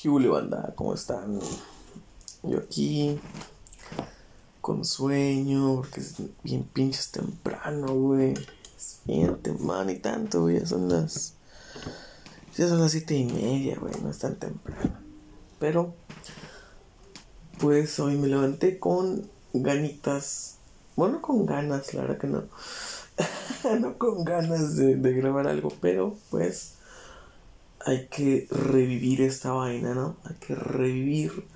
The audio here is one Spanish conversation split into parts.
¿Qué huele, banda? ¿Cómo están? Yo aquí con sueño, porque es bien pinches temprano, güey. Es bien temprano y tanto, güey. Ya son las. Ya son las siete y media, güey. No es tan temprano. Pero, pues hoy me levanté con ganitas. Bueno, con ganas, la verdad que no. no con ganas de, de grabar algo, pero pues hay que revivir esta vaina, ¿no? Hay que revivir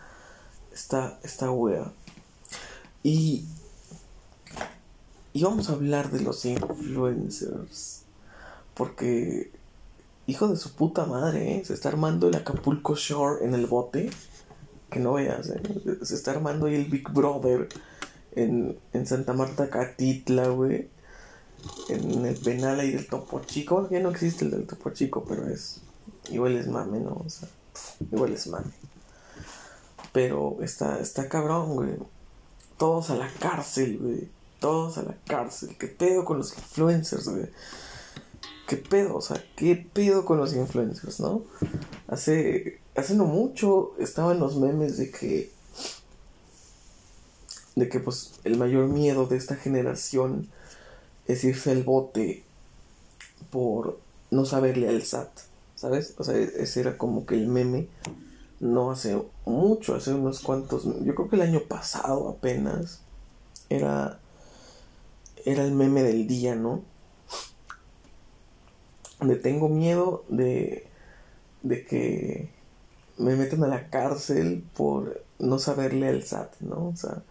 esta, esta wea. Y, y vamos a hablar de los influencers. Porque, hijo de su puta madre, ¿eh? se está armando el Acapulco Shore en el bote. Que no veas, ¿eh? se está armando ahí el Big Brother en, en Santa Marta Catitla, güey. En el penal ahí del Topo Chico. Ya no existe el del Topo Chico, pero es igual es mame, ¿no? O sea, igual es mame. Pero está, está cabrón, güey. Todos a la cárcel, güey. Todos a la cárcel. ¿Qué pedo con los influencers, güey? ¿Qué pedo? O sea, ¿qué pedo con los influencers, no? Hace, hace no mucho estaban los memes de que. De que, pues, el mayor miedo de esta generación es irse al bote por no saberle al SAT. ¿Sabes? O sea, ese era como que el meme, no hace mucho, hace unos cuantos, yo creo que el año pasado apenas, era, era el meme del día, ¿no? De tengo miedo de, de que me metan a la cárcel por no saberle al SAT, ¿no? O sea,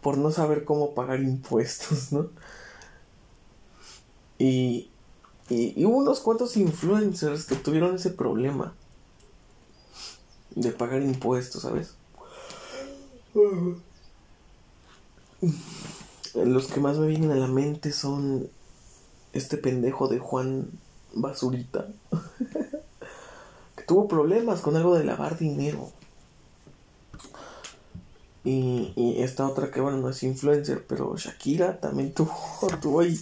por no saber cómo pagar impuestos, ¿no? Y, y, hubo unos cuantos influencers que tuvieron ese problema de pagar impuestos, ¿sabes? Los que más me vienen a la mente son este pendejo de Juan Basurita, que tuvo problemas con algo de lavar dinero. Y, y, esta otra que, bueno, no es influencer, pero Shakira también tuvo, tuvo ahí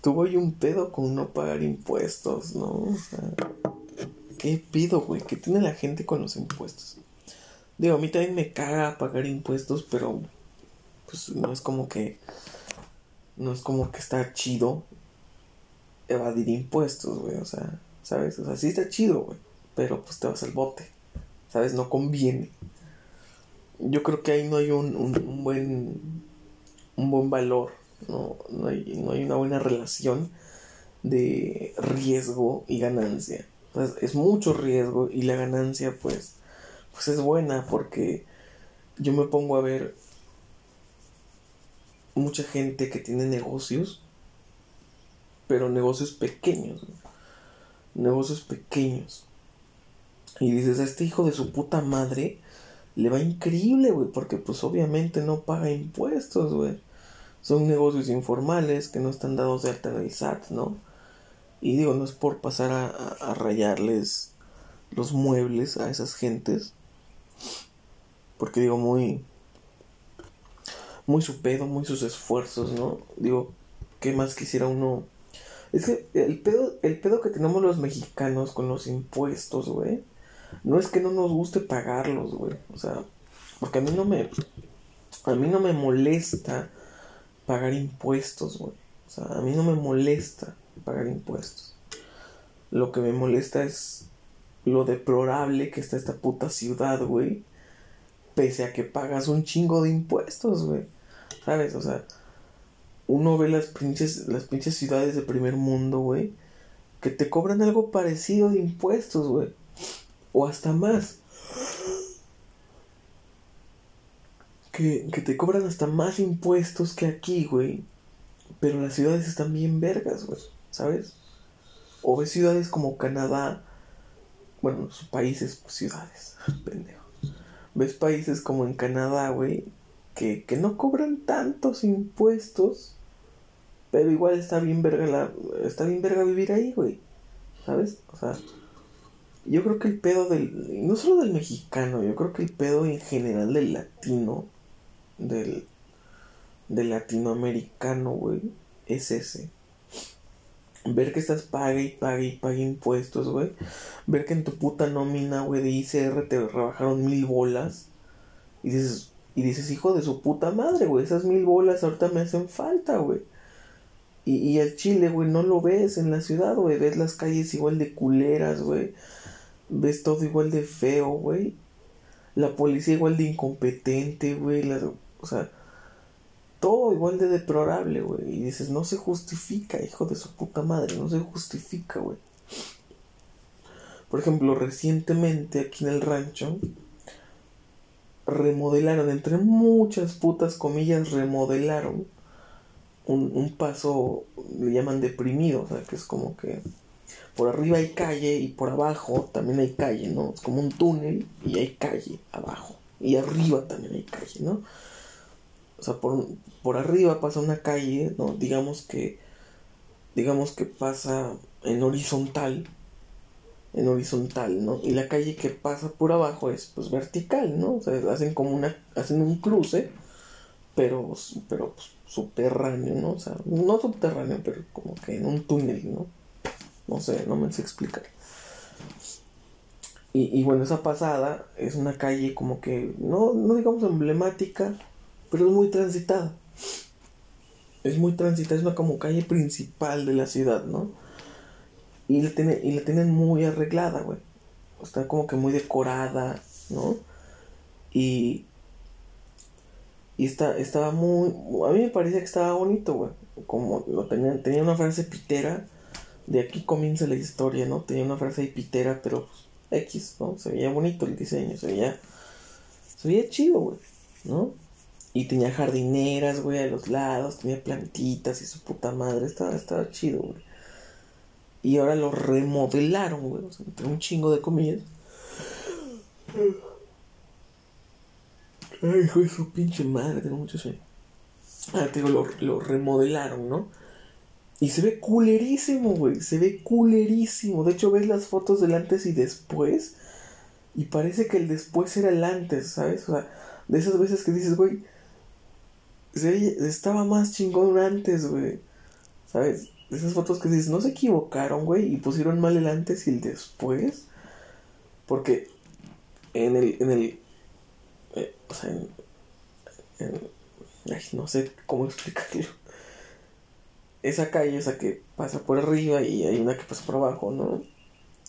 tuvo ahí un pedo con no pagar impuestos, ¿no? O sea, ¿qué pido, güey? ¿Qué tiene la gente con los impuestos? Digo, a mí también me caga pagar impuestos, pero pues no es como que no es como que está chido evadir impuestos, güey, o sea, ¿sabes? O sea, sí está chido, güey, pero pues te vas al bote, ¿sabes? No conviene. Yo creo que ahí no hay un, un, un buen un buen valor no, no, hay, no hay una buena relación de riesgo y ganancia. es mucho riesgo y la ganancia pues, pues es buena porque yo me pongo a ver mucha gente que tiene negocios, pero negocios pequeños, negocios pequeños. Y dices, a este hijo de su puta madre le va increíble, güey, porque pues obviamente no paga impuestos, güey son negocios informales que no están dados de alta en el SAT, ¿no? Y digo, no es por pasar a, rayarles los muebles a esas gentes, porque digo, muy, muy su pedo, muy sus esfuerzos, ¿no? Digo, ¿qué más quisiera uno? Es que el pedo, el pedo que tenemos los mexicanos con los impuestos, güey, no es que no nos guste pagarlos, güey, o sea, porque a mí no me, a mí no me molesta pagar impuestos, güey. O sea, a mí no me molesta pagar impuestos. Lo que me molesta es lo deplorable que está esta puta ciudad, güey. Pese a que pagas un chingo de impuestos, güey. ¿Sabes? O sea, uno ve las pinches, las pinches ciudades de primer mundo, güey. Que te cobran algo parecido de impuestos, güey. O hasta más. Que, te cobran hasta más impuestos que aquí, güey. Pero las ciudades están bien vergas, güey. ¿Sabes? O ves ciudades como Canadá. Bueno, países, pues ciudades. Pendejo. Ves países como en Canadá, güey. Que, que no cobran tantos impuestos. Pero igual está bien verga la, está bien verga vivir ahí, güey. ¿Sabes? O sea, yo creo que el pedo del, no solo del mexicano, yo creo que el pedo en general del latino del, del latinoamericano, güey, es ese. ver que estás pague y pague y pague impuestos, güey. Ver que en tu puta nómina, güey, de ICR te rebajaron mil bolas. Y dices, y dices, hijo de su puta madre, güey, esas mil bolas ahorita me hacen falta, güey. Y, y el chile, güey, no lo ves en la ciudad, güey. Ves las calles igual de culeras, güey. Ves todo igual de feo, güey. La policía igual de incompetente, güey. O sea, todo igual de deplorable, güey. Y dices, no se justifica, hijo de su puta madre, no se justifica, güey. Por ejemplo, recientemente aquí en el rancho remodelaron, entre muchas putas comillas, remodelaron un, un paso, le llaman deprimido, o sea, que es como que por arriba hay calle y por abajo también hay calle, ¿no? Es como un túnel y hay calle abajo. Y arriba también hay calle, ¿no? O sea, por, por arriba pasa una calle, ¿no? Digamos que, digamos que pasa en horizontal, en horizontal, ¿no? Y la calle que pasa por abajo es, pues, vertical, ¿no? O sea, hacen como una, hacen un cruce, pero, pero pues, subterráneo, ¿no? O sea, no subterráneo, pero como que en un túnel, ¿no? No sé, no me sé explicar. Y, y bueno, esa pasada es una calle como que, no, no digamos emblemática, pero es muy transitada. Es muy transitada, es una como calle principal de la ciudad, ¿no? Y la, tiene, y la tienen muy arreglada, güey. Está como que muy decorada, ¿no? Y. Y está, estaba muy. A mí me parecía que estaba bonito, güey. Como lo tenía, tenía una frase pitera. De aquí comienza la historia, ¿no? Tenía una frase pitera, pero pues, X, ¿no? Se veía bonito el diseño, se veía. Se veía chido, güey, ¿no? Y tenía jardineras, güey, a los lados, tenía plantitas y su puta madre. Estaba, estaba chido, güey. Y ahora lo remodelaron, güey. O sea, un chingo de comillas. Ay, hijo de su pinche madre, tengo mucho sueño. Ah, te digo, lo, lo remodelaron, ¿no? Y se ve culerísimo, güey. Se ve culerísimo. De hecho, ves las fotos del antes y después. Y parece que el después era el antes, ¿sabes? O sea, de esas veces que dices, güey, estaba más chingón antes, güey. ¿Sabes? Esas fotos que dices, no se equivocaron, güey, y pusieron mal el antes y el después. Porque en el, en el, eh, o sea, en, ay, no sé cómo explicarlo. Esa calle, esa que pasa por arriba y hay una que pasa por abajo, ¿no?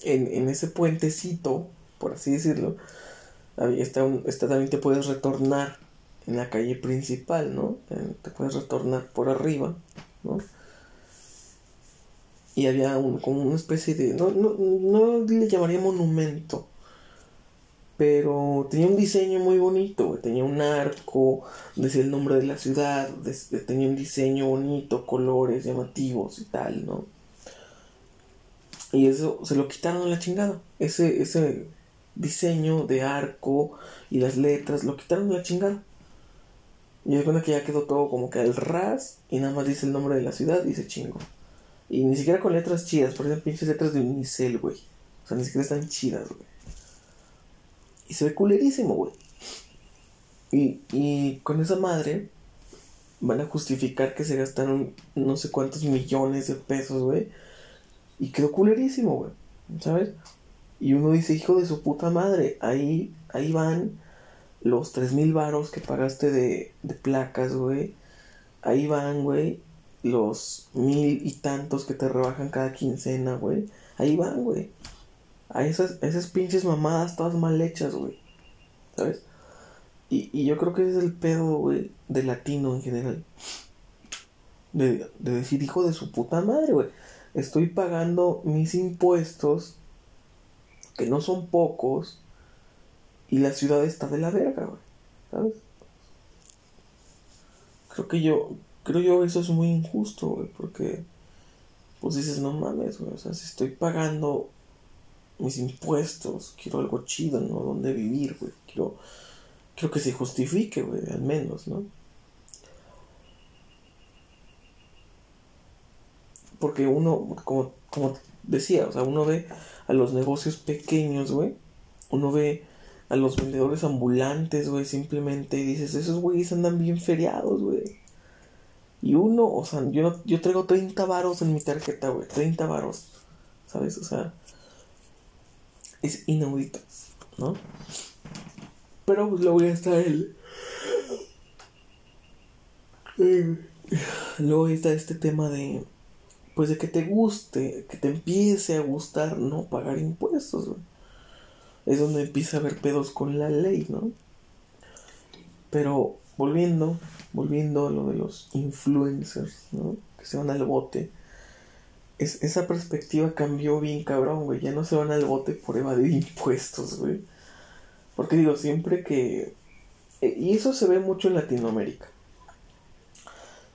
En, en ese puentecito, por así decirlo, está, un, está también te puedes retornar en la calle principal, ¿no? Te puedes retornar por arriba, ¿no? Y había un, como una especie de, no, no, no le llamaría monumento, pero tenía un diseño muy bonito, tenía un arco, decía el nombre de la ciudad, tenía un diseño bonito, colores llamativos y tal, ¿no? Y eso se lo quitaron a la chingada, ese, ese diseño de arco y las letras, lo quitaron a la chingada. Y es cuenta que ya quedó todo como que al ras y nada más dice el nombre de la ciudad y se chingo. Y ni siquiera con letras chidas, por ejemplo, pinches letras de unicel, güey. O sea, ni siquiera están chidas, güey. Y se ve culerísimo, güey. Y, y con esa madre van a justificar que se gastaron no sé cuántos millones de pesos, güey. Y quedó culerísimo, güey. ¿Sabes? Y uno dice, hijo de su puta madre, ahí, ahí van los tres mil varos que pagaste de, de placas, güey. Ahí van, güey, los mil y tantos que te rebajan cada quincena, güey. Ahí van, güey. A esas, esas pinches mamadas todas mal hechas, güey. ¿Sabes? Y, y yo creo que ese es el pedo, güey, de latino en general. De, de decir, hijo de su puta madre, güey. Estoy pagando mis impuestos, que no son pocos, y la ciudad está de la verga, güey. ¿Sabes? Creo que yo, creo yo eso es muy injusto, güey, porque pues dices, no mames, güey, o sea, si estoy pagando mis impuestos, quiero algo chido, ¿no? Donde vivir, güey, quiero, quiero que se justifique, güey, al menos, ¿no? Porque uno, como, como decía, o sea, uno ve a los negocios pequeños, güey, uno ve a los vendedores ambulantes, güey, simplemente dices, esos güeyes andan bien feriados, güey. Y uno, o sea, yo, no, yo traigo 30 varos en mi tarjeta, güey. 30 varos. ¿Sabes? O sea, es inaudito, ¿no? Pero pues luego ya está el... Luego está este tema de... Pues de que te guste, que te empiece a gustar no pagar impuestos, güey. Es donde empieza a haber pedos con la ley, ¿no? Pero volviendo, volviendo a lo de los influencers, ¿no? Que se van al bote. Es, esa perspectiva cambió bien cabrón, güey. Ya no se van al bote por evadir impuestos, güey. Porque digo, siempre que... Eh, y eso se ve mucho en Latinoamérica.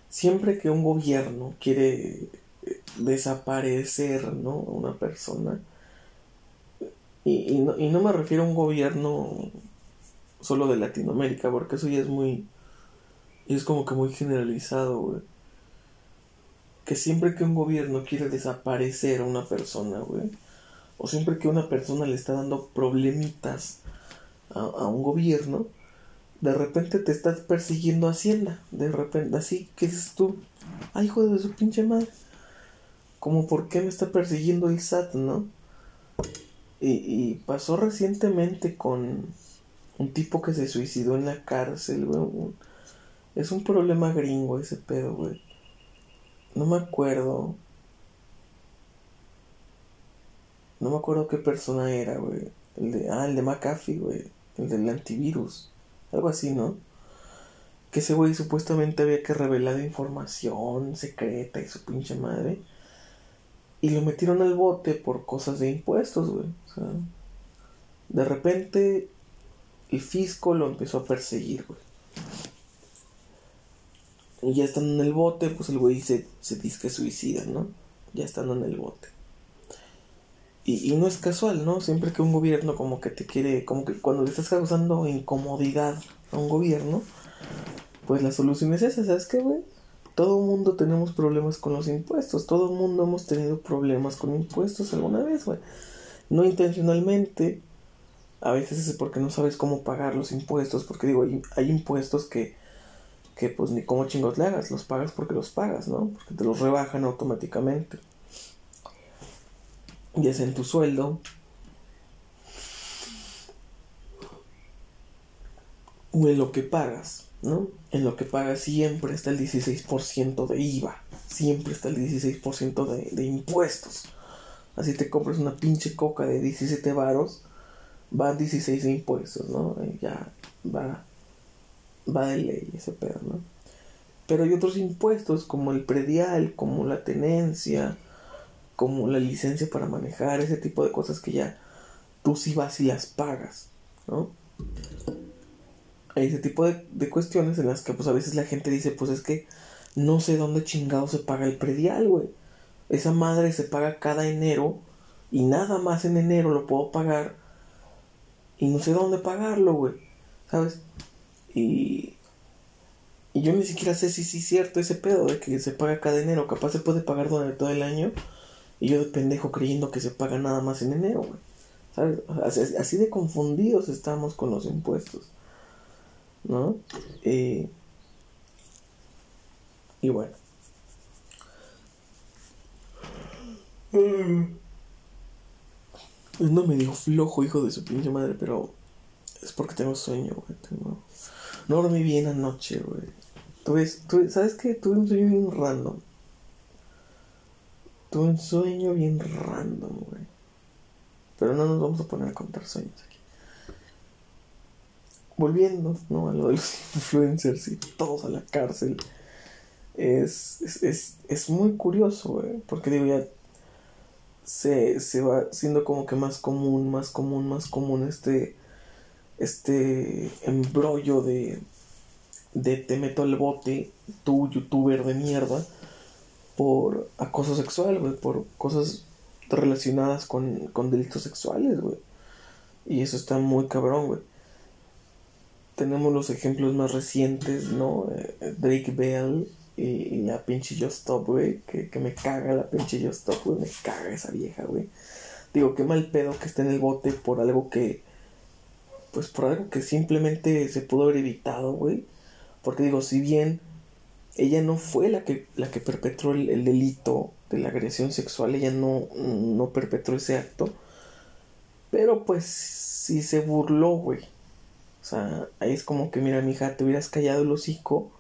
Siempre que un gobierno quiere eh, desaparecer, ¿no? Una persona. Y, no, y no me refiero a un gobierno solo de Latinoamérica, porque eso ya es muy... es como que muy generalizado, güey. Que siempre que un gobierno quiere desaparecer a una persona, güey. O siempre que una persona le está dando problemitas a, un gobierno, de repente te estás persiguiendo Hacienda. De repente, así que dices tú, ay, hijo de su pinche madre. Como, ¿por qué me está persiguiendo el SAT, no? Y, y pasó recientemente con un tipo que se suicidó en la cárcel, güey. Es un problema gringo ese pedo, güey. No me acuerdo. No me acuerdo qué persona era, güey. El de, ah, el de McAfee, güey. El del antivirus. Algo así, ¿no? Que ese güey supuestamente había que revelar información secreta y su pinche madre. Y lo metieron al bote por cosas de impuestos, güey. O sea, de repente el fisco lo empezó a perseguir, güey. Y ya estando en el bote, pues el güey se, se dice que suicida, ¿no? Ya estando en el bote. Y, y, no es casual, ¿no? Siempre que un gobierno como que te quiere, como que cuando le estás causando incomodidad a un gobierno, pues la solución es esa, ¿sabes qué, güey? Todo mundo tenemos problemas con los impuestos, todo mundo hemos tenido problemas con impuestos alguna vez, güey. No intencionalmente, a veces es porque no sabes cómo pagar los impuestos, porque digo, hay, impuestos que, que pues ni cómo chingos le hagas, los pagas porque los pagas, ¿no? Porque te los rebajan automáticamente. Y es en tu sueldo. O en lo que pagas, ¿no? En lo que pagas siempre está el 16% de IVA. Siempre está el 16% de, de impuestos. Así te compras una pinche coca de 17 varos va 16 de impuestos, ¿no? ya va, va de ley ese pedo, ¿no? Pero hay otros impuestos como el predial, como la tenencia, como la licencia para manejar, ese tipo de cosas que ya tú sí vas y las pagas, ¿no? Ese tipo de, de cuestiones en las que pues a veces la gente dice, pues es que no sé dónde chingado se paga el predial, güey. Esa madre se paga cada enero y nada más en enero lo puedo pagar y no sé dónde pagarlo, güey. ¿Sabes? Y, y yo ni siquiera sé si sí es cierto ese pedo de que se paga cada enero. Capaz se puede pagar durante todo el año. Y yo de pendejo creyendo que se paga nada más en enero, güey. ¿Sabes? Así, de confundidos estamos con los impuestos. ¿No? Eh, y bueno. No me dijo flojo, hijo de su pinche madre, pero es porque tengo sueño, güey. Tengo... No dormí bien anoche, güey. Tuve, tuve, ¿Sabes qué? Tuve un sueño bien random. Tuve un sueño bien random, güey. Pero no nos vamos a poner a contar sueños aquí. Volviendo, ¿no? A lo de los influencers y todos a la cárcel. Es, es, es, es muy curioso, güey. Porque digo, ya se, se va siendo como que más común, más común, más común este, este embrollo de, de te meto al bote, tú youtuber de mierda, por acoso sexual, güey, por cosas relacionadas con, con delitos sexuales, güey. Y eso está muy cabrón, güey. Tenemos los ejemplos más recientes, ¿no? Eh, Drake Bell, y, la pinche Just Stop, güey. Que, que, me caga la pinche Just Stop, güey. Me caga esa vieja, güey. Digo, qué mal pedo que esté en el bote por algo que. Pues por algo que simplemente se pudo haber evitado, güey. Porque digo, si bien ella no fue la que, la que perpetró el, delito de la agresión sexual, ella no, no perpetró ese acto, pero pues sí se burló, güey. O sea, ahí es como que, mira, mija, te hubieras callado el hocico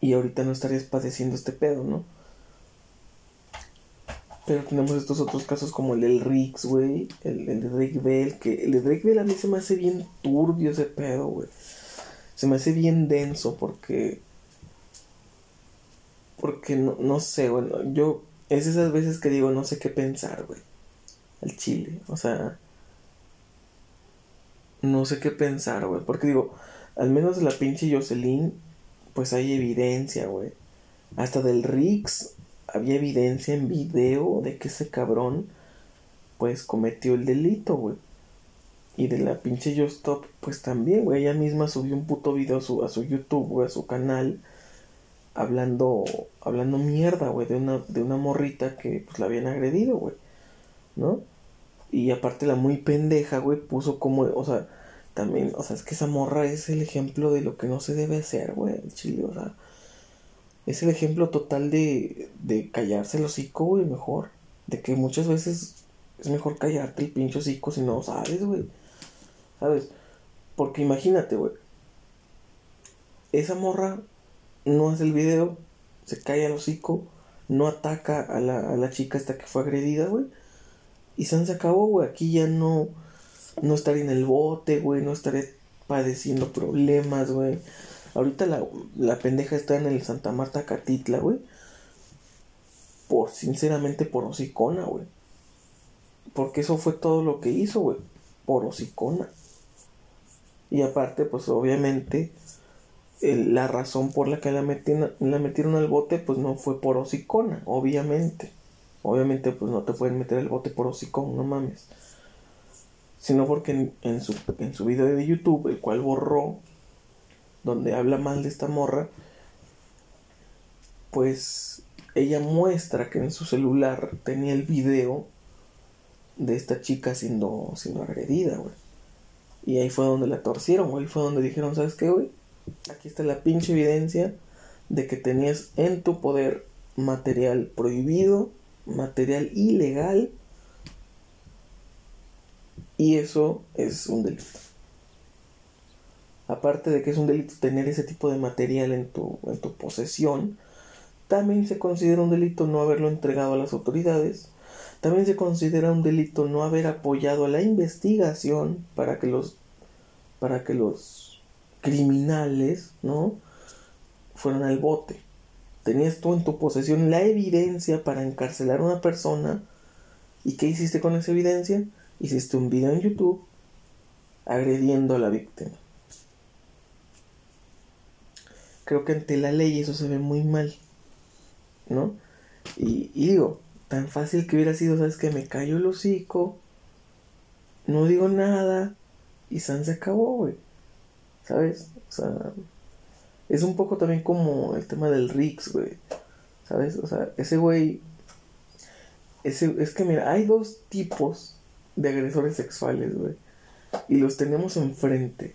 y ahorita no estarías padeciendo este pedo, ¿no? Pero tenemos estos otros casos como el del Rix, güey. El, el, de Drake Bell. Que el de Drake Bell a mí se me hace bien turbio ese pedo, güey. Se me hace bien denso porque porque no, no sé, bueno, yo es esas veces que digo, no sé qué pensar, güey. Al chile, o sea, no sé qué pensar, güey. Porque digo, al menos de la pinche Jocelyn, pues hay evidencia, güey. Hasta del Rix había evidencia en video de que ese cabrón, pues cometió el delito, güey. Y de la pinche Yo Stop, pues también, güey. Ella misma subió un puto video a su, a su YouTube, güey, a su canal hablando hablando mierda, güey, de una de una morrita que pues la habían agredido, güey. ¿No? Y aparte la muy pendeja, güey, puso como, o sea, también, o sea, es que esa morra es el ejemplo de lo que no se debe hacer, güey, el chile, o sea, es el ejemplo total de de callarse el hocico, güey, mejor, de que muchas veces es mejor callarte el pincho hocico si no sabes, güey. ¿Sabes? Porque imagínate, güey. Esa morra no hace el video, se cae al hocico, no ataca a la, a la chica hasta que fue agredida, güey. Y se acabó, güey. Aquí ya no, no estaré en el bote, güey. No estaré padeciendo problemas, güey. Ahorita la, la pendeja está en el Santa Marta Catitla, güey. Por, sinceramente, por hocicona, güey. Porque eso fue todo lo que hizo, güey. Por hocicona. Y aparte, pues obviamente, la razón por la que la metieron, la metieron al bote, pues no fue por hocicona, obviamente. Obviamente, pues no te pueden meter al bote por hocicón, no mames. Sino porque en, su, en su video de YouTube, el cual borró, donde habla mal de esta morra, pues ella muestra que en su celular tenía el video de esta chica siendo, siendo agredida, güey. Y ahí fue donde la torcieron, güey. Ahí fue donde dijeron, ¿sabes qué, güey? Aquí está la pinche evidencia de que tenías en tu poder material prohibido, material ilegal. Y eso es un delito. Aparte de que es un delito tener ese tipo de material en tu, en tu posesión, también se considera un delito no haberlo entregado a las autoridades. También se considera un delito no haber apoyado a la investigación para que los para que los criminales, ¿no? Fueron al bote. Tenías tú en tu posesión la evidencia para encarcelar a una persona. ¿Y qué hiciste con esa evidencia? Hiciste un video en YouTube agrediendo a la víctima. Creo que ante la ley eso se ve muy mal, ¿no? Y, digo, tan fácil que hubiera sido, ¿sabes? Que me callo el hocico, no digo nada y San se acabó, güey. ¿sabes? O sea, es un poco también como el tema del Rix, güey, ¿sabes? O sea, ese güey, ese, es que mira, hay dos tipos de agresores sexuales, güey, y los tenemos enfrente.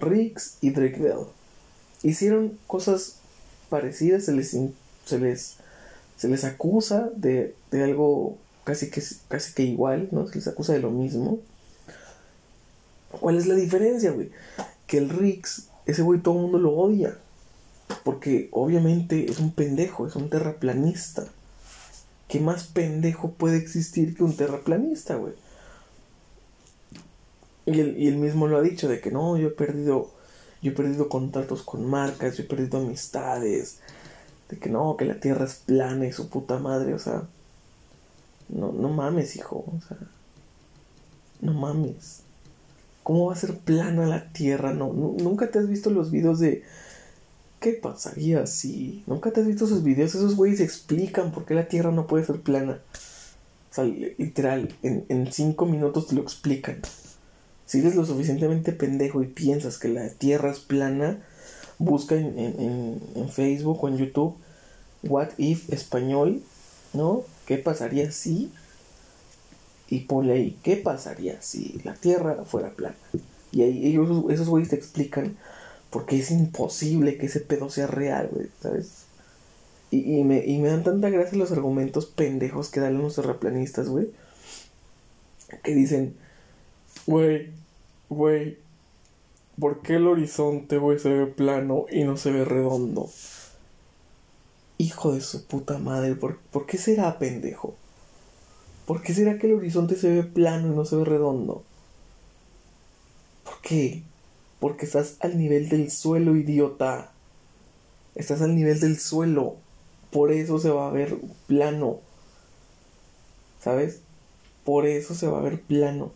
Rix y Drake Bell hicieron cosas parecidas, se les, se les, se les acusa de, de algo casi que, casi que igual, ¿no? Se les acusa de lo mismo. ¿Cuál es la diferencia, güey? Que el Rix, ese güey todo el mundo lo odia. Porque obviamente es un pendejo, es un terraplanista. ¿Qué más pendejo puede existir que un terraplanista, güey? Y él, y él mismo lo ha dicho, de que no, yo he perdido, yo he perdido contratos con marcas, yo he perdido amistades, de que no, que la tierra es plana y su puta madre, o sea, no, no mames, hijo, o sea, no mames. ¿Cómo va a ser plana la Tierra? No, nunca te has visto los videos de ¿qué pasaría si? Nunca te has visto esos videos, esos güeyes explican por qué la Tierra no puede ser plana. Literal, en, cinco minutos te lo explican. Si eres lo suficientemente pendejo y piensas que la Tierra es plana, busca en, en, en Facebook o en YouTube What If Español, ¿no? ¿Qué pasaría si? Y ponle ahí, ¿qué pasaría si la Tierra fuera plana? Y ahí ellos, esos güeyes te explican Porque es imposible que ese pedo sea real, güey, ¿sabes? Y, me, y me dan tanta gracia los argumentos pendejos que dan los terraplanistas, güey. Que dicen, güey, güey, ¿por qué el horizonte, güey, se ve plano y no se ve redondo? Hijo de su puta madre, ¿por, ¿por qué será pendejo? ¿Por qué será que el horizonte se ve plano y no se ve redondo? ¿Por qué? Porque estás al nivel del suelo, idiota. Estás al nivel del suelo. Por eso se va a ver plano. ¿Sabes? Por eso se va a ver plano.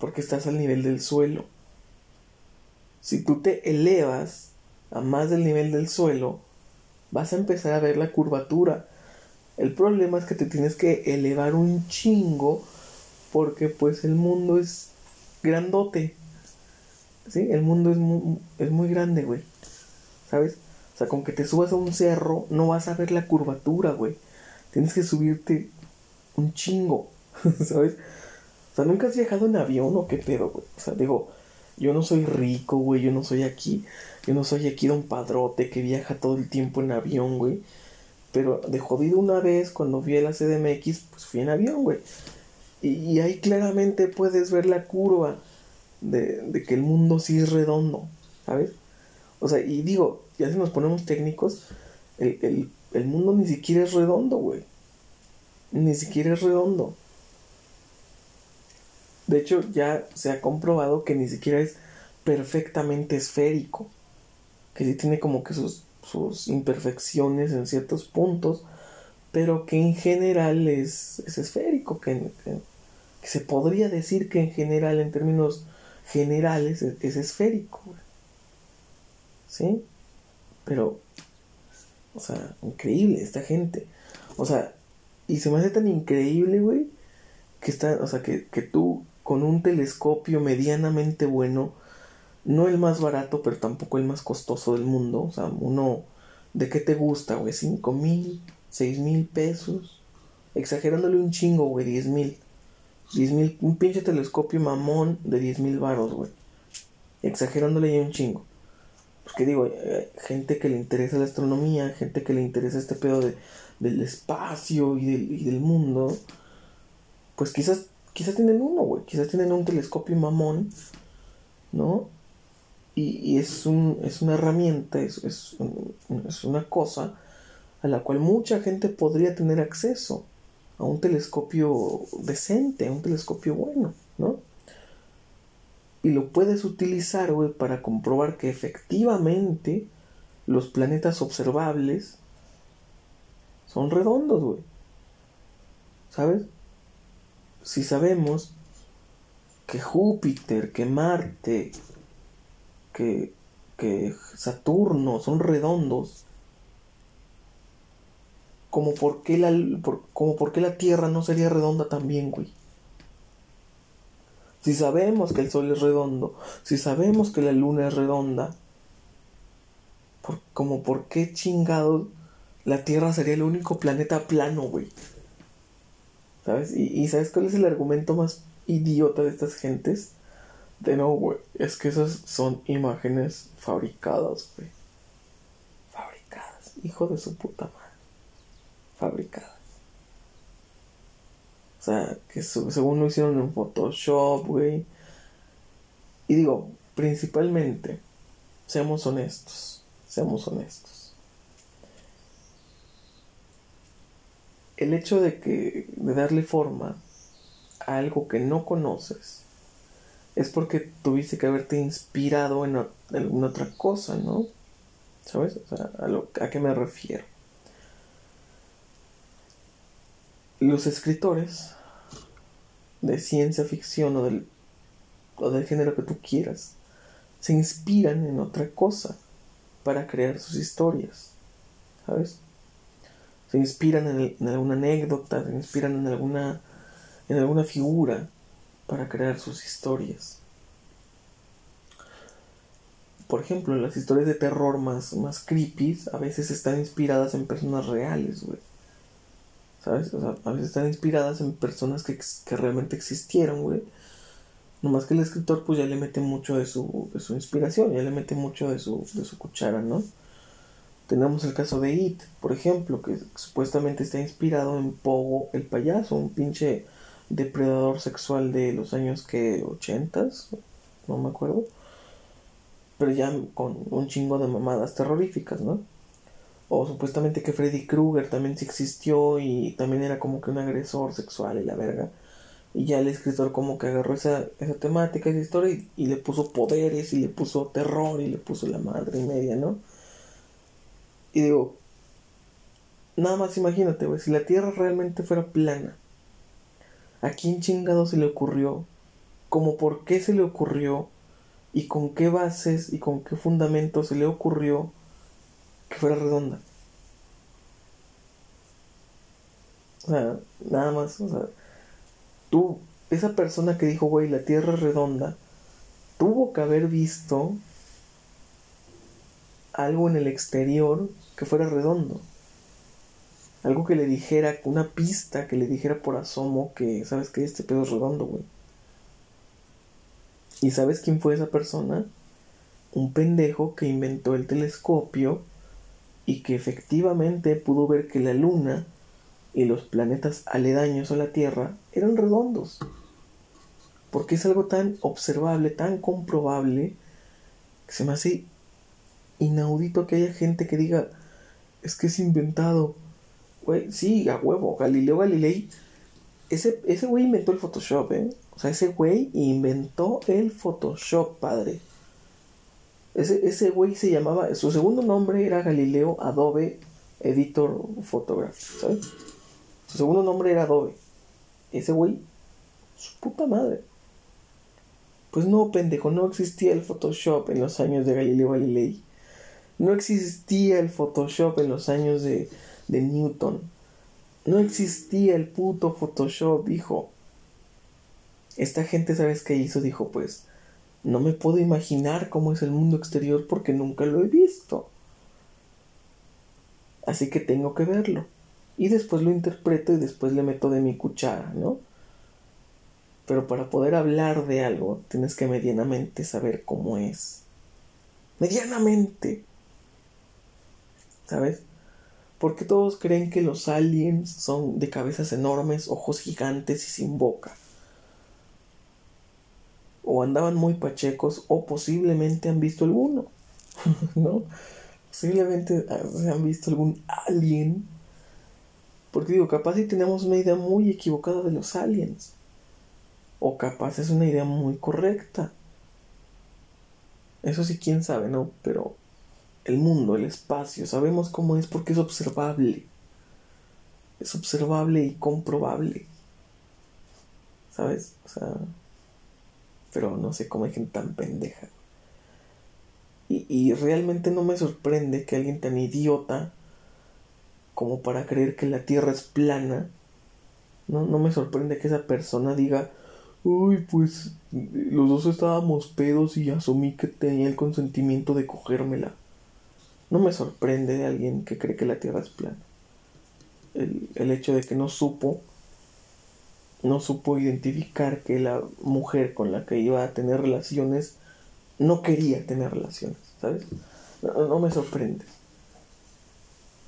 Porque estás al nivel del suelo. Si tú te elevas a más del nivel del suelo, vas a empezar a ver la curvatura. El problema es que te tienes que elevar un chingo porque pues el mundo es grandote. ¿Sí? El mundo es muy, es muy grande, güey. ¿Sabes? O sea, con que te subas a un cerro no vas a ver la curvatura, güey. Tienes que subirte un chingo, ¿sabes? O sea, nunca has viajado en avión o qué pedo, güey. O sea, digo, yo no soy rico, güey. Yo no soy aquí. Yo no soy aquí don padrote que viaja todo el tiempo en avión, güey. Pero de jodido una vez, cuando fui a la CDMX, pues fui en avión, güey. Y, ahí claramente puedes ver la curva de, que el mundo sí es redondo, ¿sabes? O sea, y digo, ya si nos ponemos técnicos, el, mundo ni siquiera es redondo, güey. Ni siquiera es redondo. De hecho, ya se ha comprobado que ni siquiera es perfectamente esférico. Que sí tiene como que sus, sus imperfecciones en ciertos puntos, pero que en general es, es esférico. Que, se podría decir que en general, en términos generales, es, es esférico. ¿Sí? Pero, o sea, increíble esta gente. O sea, y se me hace tan increíble, güey, que está, o sea, que, que tú con un telescopio medianamente bueno, no el más barato, pero tampoco el más costoso del mundo, o sea, uno, ¿de qué te gusta, güey? ¿Cinco mil? ¿Seis mil pesos? Exagerándole un chingo, güey, diez mil. Diez mil, un pinche telescopio mamón de diez mil varos, güey. Exagerándole ya un chingo pues que digo, eh, gente que le interesa la astronomía, gente que le interesa este pedo de, del espacio y del, mundo, pues quizás, quizás tienen uno, güey, quizás tienen un telescopio mamón, ¿no? Y, es, un, es una herramienta, es, es, es una cosa a la cual mucha gente podría tener acceso a un telescopio decente, a un telescopio bueno, ¿no? y lo puedes utilizar, güey, para comprobar que efectivamente los planetas observables son redondos, güey. ¿Sabes? Si sabemos que Júpiter, que Marte, que, que Saturno son redondos, como por, qué la, como por qué la Tierra no sería redonda también, güey. Si sabemos que el Sol es redondo, si sabemos que la Luna es redonda, como por qué chingado la Tierra sería el único planeta plano, güey. ¿Sabes? Y, ¿sabes cuál es el argumento más idiota de estas gentes? De no, güey, es que esas son imágenes fabricadas, güey. Fabricadas, hijo de su puta madre. Fabricadas. O sea, que según lo hicieron en Photoshop, güey. Y digo, principalmente, seamos honestos, seamos honestos. El hecho de que, de darle forma a algo que no conoces, es porque tuviste que haberte inspirado en, alguna otra cosa, ¿no? ¿Sabes? O sea, a, lo, ¿a qué me refiero? los escritores de ciencia ficción o del, o del género que tú quieras se inspiran en otra cosa para crear sus historias, ¿sabes? Se inspiran en, alguna anécdota, se inspiran en alguna, en alguna figura para crear sus historias. Por ejemplo, las historias de terror más, más creepy a veces están inspiradas en personas reales, güey. ¿sabes? O sea, a veces están inspiradas en personas que, realmente existieron, güey. Nomás que el escritor pues ya le mete mucho de su, de su inspiración, ya le mete mucho de su, de su cuchara, ¿no? Tenemos el caso de It, por ejemplo, que supuestamente está inspirado en Pogo el payaso, un pinche depredador sexual de los años que 80 no me acuerdo. Pero ya con un chingo de mamadas terroríficas, ¿no? O supuestamente que Freddy Krueger también sí existió y también era como que un agresor sexual y la verga. Y ya el escritor como que agarró esa, esa temática, esa historia y, le puso poderes y le puso terror y le puso la madre y media, ¿no? Y digo, nada más imagínate, güey, si la Tierra realmente fuera plana, ¿a quién chingado se le ocurrió? ¿Cómo por qué se le ocurrió? ¿Y con qué bases y con qué fundamentos se le ocurrió que fuera redonda? O sea, nada más, o sea, tú, esa persona que dijo, güey, la Tierra es redonda, tuvo que haber visto algo en el exterior que fuera redondo. Algo que le dijera, una pista que le dijera por asomo que, ¿sabes que Este pedo es redondo, güey. ¿Y sabes quién fue esa persona? Un pendejo que inventó el telescopio y que efectivamente pudo ver que la luna y los planetas aledaños a la Tierra eran redondos. Porque es algo tan observable, tan comprobable, que se me hace inaudito que haya gente que diga, es que es inventado. Sí, a huevo, Galileo Galilei. Ese, ese güey inventó el Photoshop, ¿eh? O sea, ese güey inventó el Photoshop, padre. Ese, ese güey se llamaba, su segundo nombre era Galileo Adobe Editor Photograph, ¿sabes? Su segundo nombre era Adobe. Ese güey, su puta madre. Pues no, pendejo, no existía el Photoshop en los años de Galileo Galilei. No existía el Photoshop en los años de, de Newton. No existía el puto Photoshop, hijo. Esta gente, ¿sabes qué hizo? Dijo, pues, no me puedo imaginar cómo es el mundo exterior porque nunca lo he visto. Así que tengo que verlo. Y después lo interpreto y después le meto de mi cuchara, ¿no? Pero para poder hablar de algo, tienes que medianamente saber cómo es. Medianamente. ¿sabes? Porque todos creen que los aliens son de cabezas enormes, ojos gigantes y sin boca. O andaban muy pachecos o posiblemente han visto alguno, ¿no? Posiblemente han visto algún alien. Porque digo, capaz si tenemos una idea muy equivocada de los aliens. O capaz es una idea muy correcta. Eso sí, quién sabe, ¿no? Pero el mundo, el espacio, sabemos cómo es porque es observable. Es observable y comprobable. ¿Sabes? O sea, pero no sé cómo hay gente tan pendeja. Y, y realmente no me sorprende que alguien tan idiota como para creer que la Tierra es plana, no, no me sorprende que esa persona diga, uy, pues los dos estábamos pedos y asumí que tenía el consentimiento de cogérmela. No me sorprende de alguien que cree que la Tierra es plana. El, el hecho de que no supo, no supo identificar que la mujer con la que iba a tener relaciones no quería tener relaciones, ¿sabes? No, me sorprende.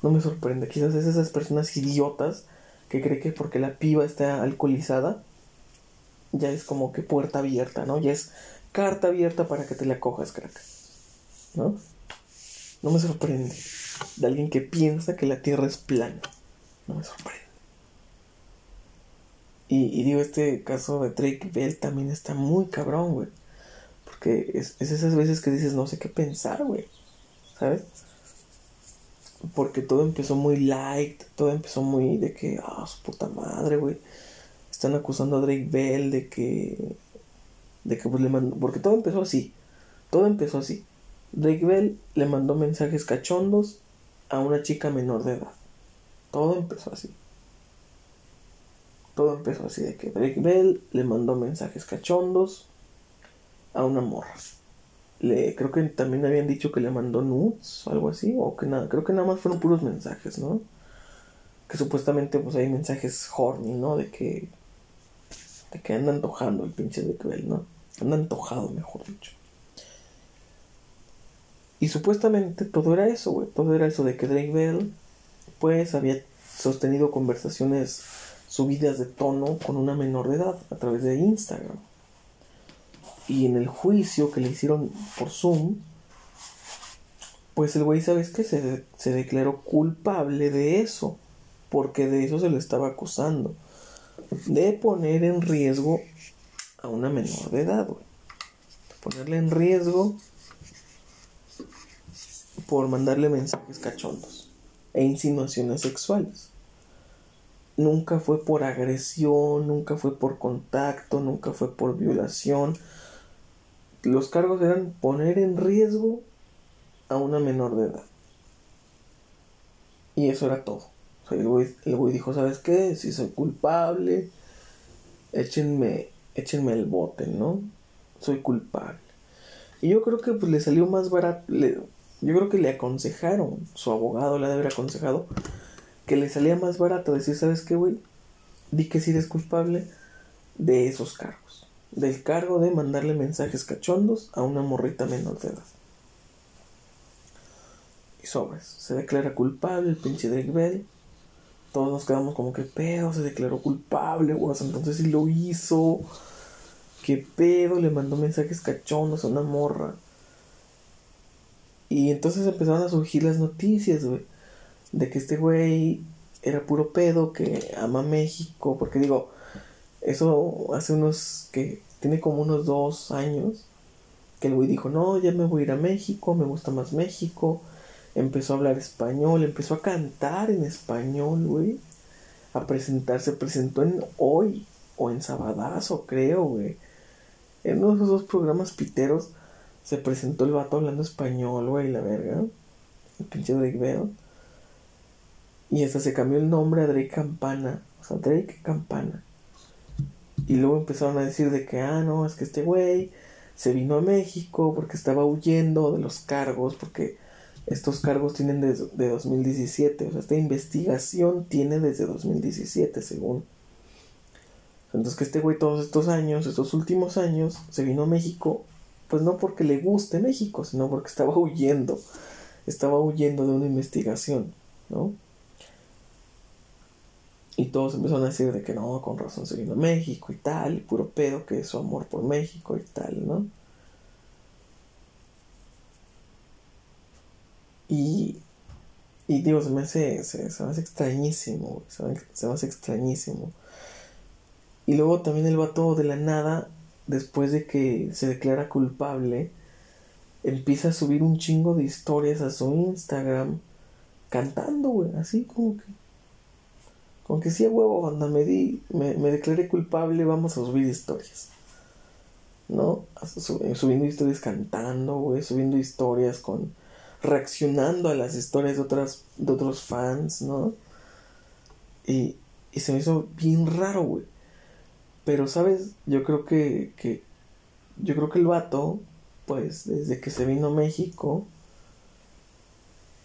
No me sorprende. Quizás es esas personas idiotas que cree que porque la piba está alcoholizada, ya es como que puerta abierta, ¿no? Ya es carta abierta para que te la cojas, crack. ¿No? No me sorprende. De alguien que piensa que la Tierra es plana. No me sorprende. Y, digo, este caso de Drake Bell también está muy cabrón, güey. Porque es, esas veces que dices, no sé qué pensar, güey. ¿Sabes? Porque todo empezó muy light, todo empezó muy de que, ah, su puta madre, güey. Están acusando a Drake Bell de que. de que pues le mandó. Porque todo empezó así. Todo empezó así. Drake Bell le mandó mensajes cachondos a una chica menor de edad. Todo empezó así. Todo empezó así de que Drake Bell le mandó mensajes cachondos a una morra. Le, creo que también habían dicho que le mandó nudes algo así, o que nada, creo que nada más fueron puros mensajes, ¿no? Que supuestamente pues hay mensajes horny, ¿no? De que de que anda antojando el pinche Drake Bell, ¿no? Anda antojado, mejor dicho. Y supuestamente todo era eso, güey. Todo era eso de que Drake Bell, pues, había sostenido conversaciones subidas de tono con una menor de edad a través de Instagram. Y en el juicio que le hicieron por Zoom, pues el güey, ¿sabes qué? Se, se declaró culpable de eso. Porque de eso se le estaba acusando. De poner en riesgo a una menor de edad, güey. Ponerle en riesgo por mandarle mensajes cachondos e insinuaciones sexuales. Nunca fue por agresión, nunca fue por contacto, nunca fue por violación. Los cargos eran poner en riesgo a una menor de edad. Y eso era todo. el, güey, dijo, ¿sabes qué? Si soy culpable, échenme, échenme el bote, ¿no? Soy culpable. Y yo creo que pues, le salió más barato. Yo creo que le aconsejaron, su abogado le haber aconsejado que le salía más barato decir, ¿sabes qué, güey? Di que si eres culpable de esos cargos. Del cargo de mandarle mensajes cachondos a una morrita menor de edad. Y sobres. Se declara culpable el pinche Drake Bell. Todos nos quedamos como que pedo, se declaró culpable, güey. Entonces sí lo hizo. ¿Qué pedo? Le mandó mensajes cachondos a una morra. Y entonces empezaron a surgir las noticias, güey de que este güey era puro pedo, que ama México, porque digo, eso hace unos, que tiene como unos dos años, que el güey dijo, no, ya me voy a ir a México, me gusta más México, empezó a hablar español, empezó a cantar en español, güey, a presentarse, presentó en Hoy, o en Sabadazo, creo, güey, en uno de esos dos programas piteros, se presentó el vato hablando español, güey, la verga, el pinche Drake Bell y hasta se cambió el nombre a Drake Campana. O sea, Drake Campana. Y luego empezaron a decir de que, ah, no, es que este güey se vino a México porque estaba huyendo de los cargos, porque estos cargos tienen desde de 2017. O sea, esta investigación tiene desde 2017, según. Entonces que este güey todos estos años, estos últimos años, se vino a México, pues no porque le guste México, sino porque estaba huyendo. Estaba huyendo de una investigación, ¿no? Y todos empezaron a decir de que no, con razón se vino a México y tal, y puro pedo, que es su amor por México y tal, ¿no? Y, y digo, se me hace, se, me hace extrañísimo, se me, se me hace extrañísimo. Y luego también el vato de la nada, después de que se declara culpable, empieza a subir un chingo de historias a su Instagram cantando, güey, así como que aunque sí a huevo, cuando me di, me, declaré culpable, vamos a subir historias. ¿No? Subiendo historias cantando, güey, subiendo historias con. reaccionando a las historias de otras. de otros fans, ¿no? Y, y se me hizo bien raro, güey. Pero, ¿sabes? Yo creo que, que. Yo creo que el vato, pues, desde que se vino a México.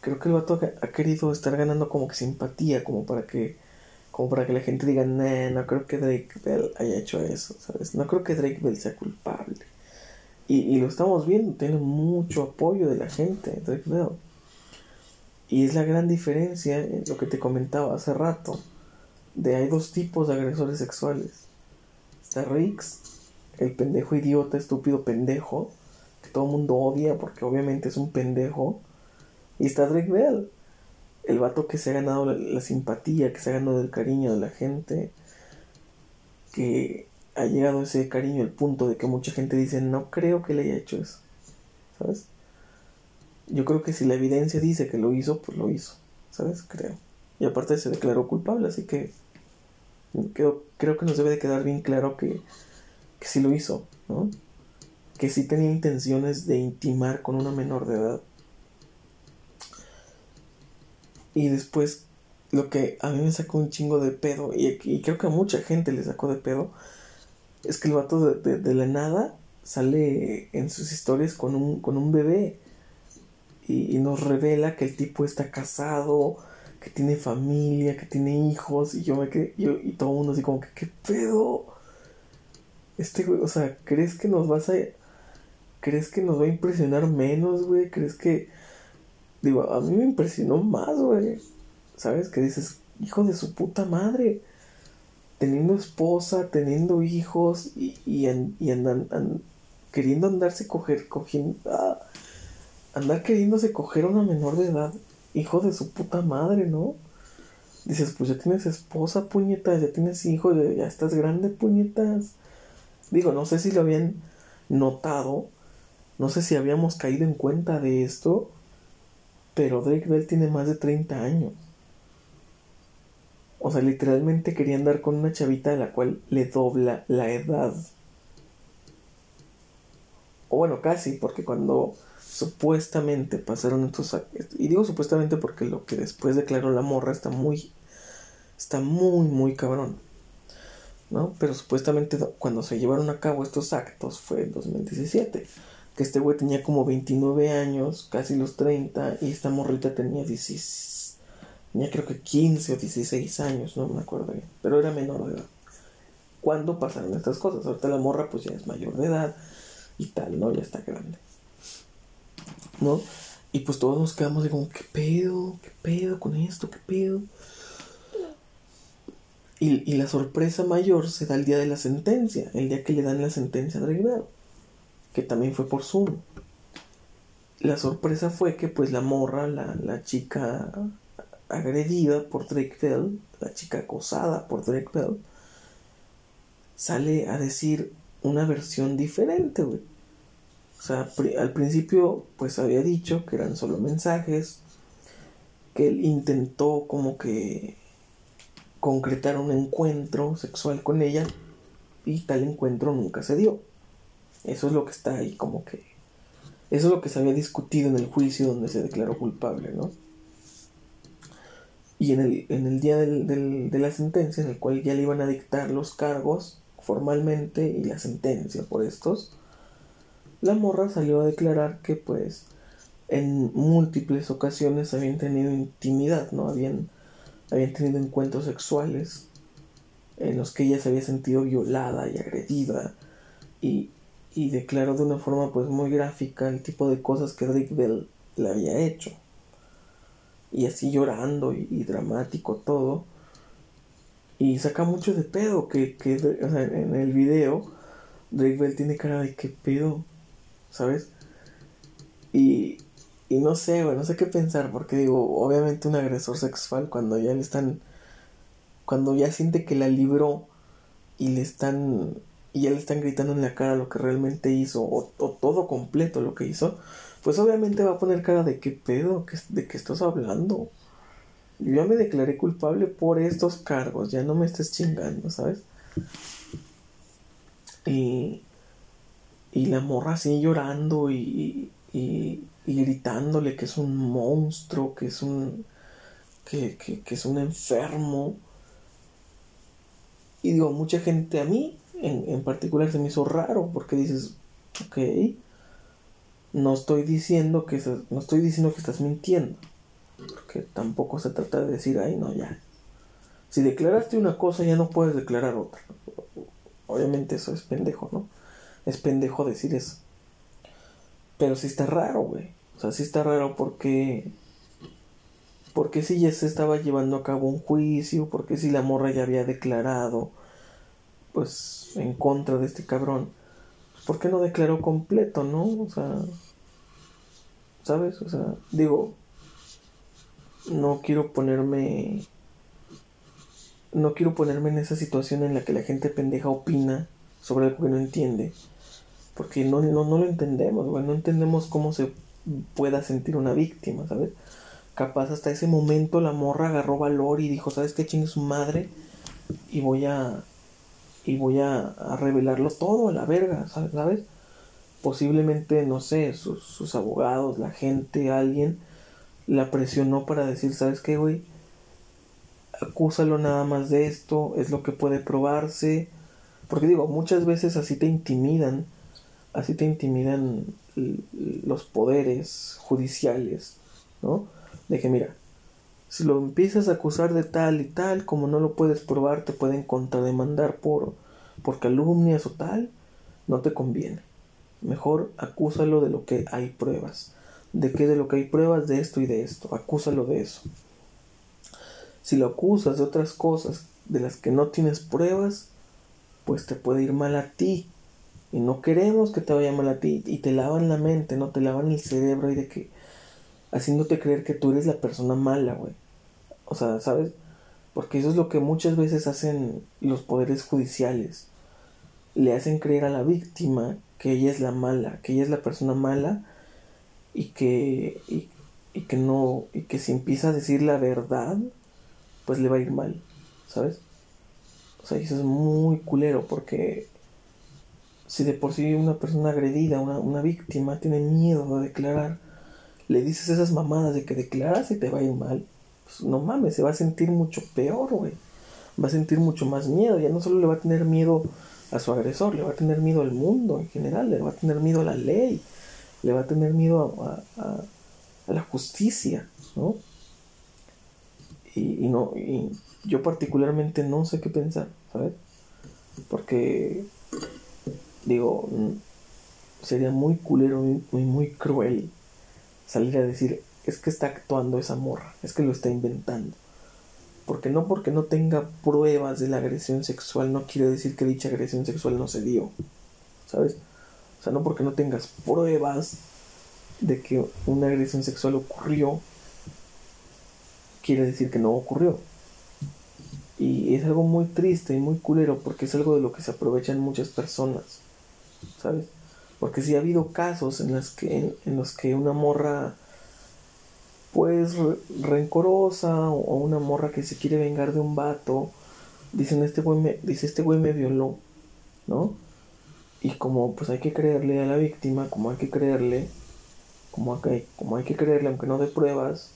Creo que el vato ha querido estar ganando como que simpatía, como para que como para que la gente diga, nah, no creo que Drake Bell haya hecho eso, ¿sabes? No creo que Drake Bell sea culpable. Y, lo estamos viendo, tiene mucho apoyo de la gente, Drake Bell. Y es la gran diferencia, en lo que te comentaba hace rato, de hay dos tipos de agresores sexuales. Está Riggs, el pendejo idiota, estúpido pendejo, que todo el mundo odia porque obviamente es un pendejo. Y está Drake Bell, el vato que se ha ganado la, simpatía, que se ha ganado el cariño de la gente, que ha llegado ese cariño al punto de que mucha gente dice, no creo que le haya hecho eso, ¿sabes? Yo creo que si la evidencia dice que lo hizo, pues lo hizo, ¿sabes? Creo. Y aparte se declaró culpable, así que creo, creo que nos debe de quedar bien claro que, que sí lo hizo, ¿no? Que sí tenía intenciones de intimar con una menor de edad. Y después, lo que a mí me sacó un chingo de pedo, y, creo que a mucha gente le sacó de pedo, es que el vato de, la nada sale en sus historias con un, con un bebé. Y, nos revela que el tipo está casado, que tiene familia, que tiene hijos, y yo me quedé, y todo el mundo así como que, ¿qué pedo? Este güey, o sea, ¿crees que nos vas a... ¿Crees que nos va a impresionar menos, güey? ¿Crees que... Digo, a mí me impresionó más, güey. ¿Sabes? Que dices, hijo de su puta madre. Teniendo esposa, teniendo hijos y, y, andan, queriendo andarse coger, cogiendo... Ah, andar queriéndose coger a una menor de edad. Hijo de su puta madre, ¿no? Dices, pues ya tienes esposa, puñetas, ya tienes hijos, ya estás grande, puñetas. Digo, no sé si lo habían notado, no sé si habíamos caído en cuenta de esto, pero Drake Bell tiene más de 30 años. O sea, literalmente quería andar con una chavita de la cual le dobla la edad. O bueno, casi, porque cuando supuestamente pasaron estos y digo supuestamente porque lo que después declaró la morra está muy está muy muy cabrón ¿no? pero supuestamente cuando se llevaron a cabo estos actos fue en 2017 que este güey tenía como 29 años casi los 30 y esta morrita tenía 16 tenía creo que 15 o 16 años no me acuerdo bien pero era menor de edad cuando pasaron estas cosas. Ahorita la morra pues ya es mayor de edad y tal no ya está grande ¿no? Y pues todos nos quedamos de como, ¿qué pedo? ¿Qué pedo con esto? ¿Qué pedo? Y, la sorpresa mayor se da el día de la sentencia, el día que le dan la sentencia a Drake que también fue por Zoom. La sorpresa fue que pues la morra, la, chica agredida por Drake Bell, la chica acosada por Drake Bell, sale a decir una versión diferente, güey. Sea, al principio pues había dicho que eran solo mensajes, que él intentó como que concretar un encuentro sexual con ella y tal encuentro nunca se dio. Eso es lo que está ahí como que... Eso es lo que se había discutido en el juicio donde se declaró culpable, ¿no? Y en el, en el día de la sentencia, en el cual ya le iban a dictar los cargos formalmente y la sentencia por estos, la morra salió a declarar que pues en múltiples ocasiones habían tenido intimidad, ¿no? Habían, habían tenido encuentros sexuales en los que ella se había sentido violada y agredida y, y declaró de una forma pues muy gráfica el tipo de cosas que Rick Bell le había hecho. Y así llorando y, dramático todo. Y saca mucho de pedo que, que en el video Drake Bell tiene cara de que pedo ¿sabes? Y, y no sé, güey, no sé qué pensar, porque digo, obviamente un agresor sexual cuando ya le están, cuando ya siente que la libró y le están, y ya le están gritando en la cara lo que realmente hizo, o, todo completo lo que hizo, pues obviamente va a poner cara de qué pedo, de qué estás hablando. Yo ya me declaré culpable por estos cargos, ya no me estés chingando, ¿sabes? Y, y la morra así llorando y, y, gritándole que es un monstruo, que es un. Que, que, es un enfermo. Y digo, mucha gente a mí en, en particular se me hizo raro porque dices, ok, no estoy diciendo que no estoy diciendo que estás mintiendo. Porque tampoco se trata de decir, ay no, ya. Si declaraste una cosa ya no puedes declarar otra. Obviamente eso es pendejo, ¿no? Es pendejo decir eso. Pero sí está raro, güey. O sea, sí está raro porque... Porque si ya se estaba llevando a cabo un juicio, porque si la morra ya había declarado, pues, en contra de este cabrón, ¿por qué no declaró completo, no? O sea, ¿sabes? O sea, digo, no quiero ponerme no quiero ponerme en esa situación en la que la gente pendeja opina sobre algo que no entiende porque no, no, no lo entendemos, güey, no entendemos cómo se pueda sentir una víctima, ¿sabes? Capaz hasta ese momento la morra agarró valor y dijo, ¿sabes qué chingue su madre? Y voy a. Y voy a, revelarlo todo a la verga, ¿sabes? Posiblemente, no sé, sus, sus abogados, la gente, alguien, la presionó para decir, ¿sabes qué, güey? Acúsalo nada más de esto, es lo que puede probarse. Porque digo, muchas veces así te intimidan así te intimidan los poderes judiciales, ¿no? De que mira, si lo empiezas a acusar de tal y tal, como no lo puedes probar, te pueden contrademandar por por calumnias o tal, no te conviene. Mejor acúsalo de lo que hay pruebas. ¿De qué? De lo que hay pruebas de esto y de esto. Acúsalo de eso. Si lo acusas de otras cosas de las que no tienes pruebas, pues te puede ir mal a ti. Y no queremos que te vaya mal a ti. Y te lavan la mente, ¿no? Te lavan el cerebro y de que... Haciéndote creer que tú eres la persona mala, güey. O sea, ¿sabes? Porque eso es lo que muchas veces hacen los poderes judiciales. Le hacen creer a la víctima que ella es la mala, que ella es la persona mala y que, y, que no, y que si empieza a decir la verdad, pues le va a ir mal, ¿sabes? O sea, eso es muy culero porque si de por sí una persona agredida, una, una víctima, tiene miedo de declarar, le dices esas mamadas de que declaras y te va a ir mal, pues no mames, se va a sentir mucho peor, güey. Va a sentir mucho más miedo, ya no solo le va a tener miedo a su agresor, le va a tener miedo al mundo en general, le va a tener miedo a la ley, le va a tener miedo a, la justicia, ¿no? Y, no, y yo particularmente no sé qué pensar, ¿sabes? Porque, digo, sería muy culero, muy, muy cruel salir a decir, es que está actuando esa morra, es que lo está inventando. Porque no porque no tenga pruebas de la agresión sexual no quiere decir que dicha agresión sexual no se dio. ¿Sabes? O sea, no porque no tengas pruebas de que una agresión sexual ocurrió, quiere decir que no ocurrió. Y es algo muy triste y muy culero porque es algo de lo que se aprovechan muchas personas. ¿Sabes? Porque si ha habido casos en, las que, en los que una morra pues rencorosa o, una morra que se quiere vengar de un vato. Dicen este güey me, dice este güey me violó, ¿no? Y como pues hay que creerle a la víctima, como hay que creerle, como hay, como hay que creerle aunque no dé pruebas,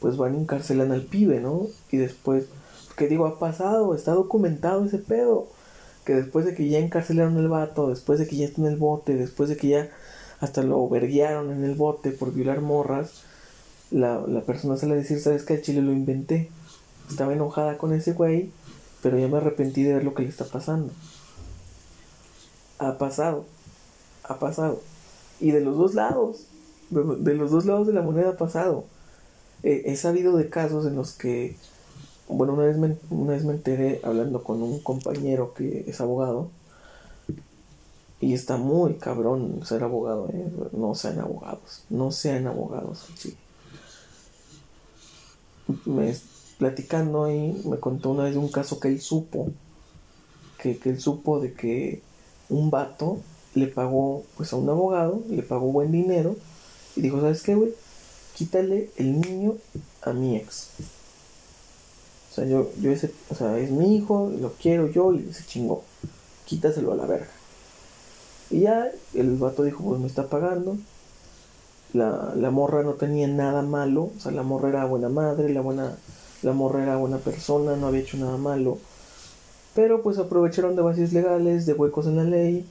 pues van y encarcelan al pibe, ¿no? Y después, porque digo, ha pasado, está documentado ese pedo. Que después de que ya encarcelaron el vato, después de que ya está en el bote, después de que ya hasta lo verguiaron en el bote por violar morras, la, la persona sale a decir, ¿sabes qué? El chile lo inventé. Estaba enojada con ese güey, pero ya me arrepentí de ver lo que le está pasando. Ha pasado, ha pasado. Y de los dos lados, de, los dos lados de la moneda ha pasado. he sabido de casos en los que, bueno, una vez, me, una vez me enteré hablando con un compañero que es abogado, y está muy cabrón ser abogado, ¿eh? no sean abogados, no sean abogados, sí me platicando ahí, me contó una vez de un caso que él supo, que, él supo de que un vato le pagó pues a un abogado, le pagó buen dinero y dijo, ¿sabes qué, güey? Quítale el niño a mi ex. O sea, yo, yo ese, o sea, es mi hijo, lo quiero yo y se chingó. Quítaselo a la verga. Y ya el vato dijo, pues me está pagando, la, la, morra no tenía nada malo, o sea, la morra era buena madre, la, buena, la morra era buena persona, no había hecho nada malo. Pero pues aprovecharon de vacíos legales, de huecos en la ley,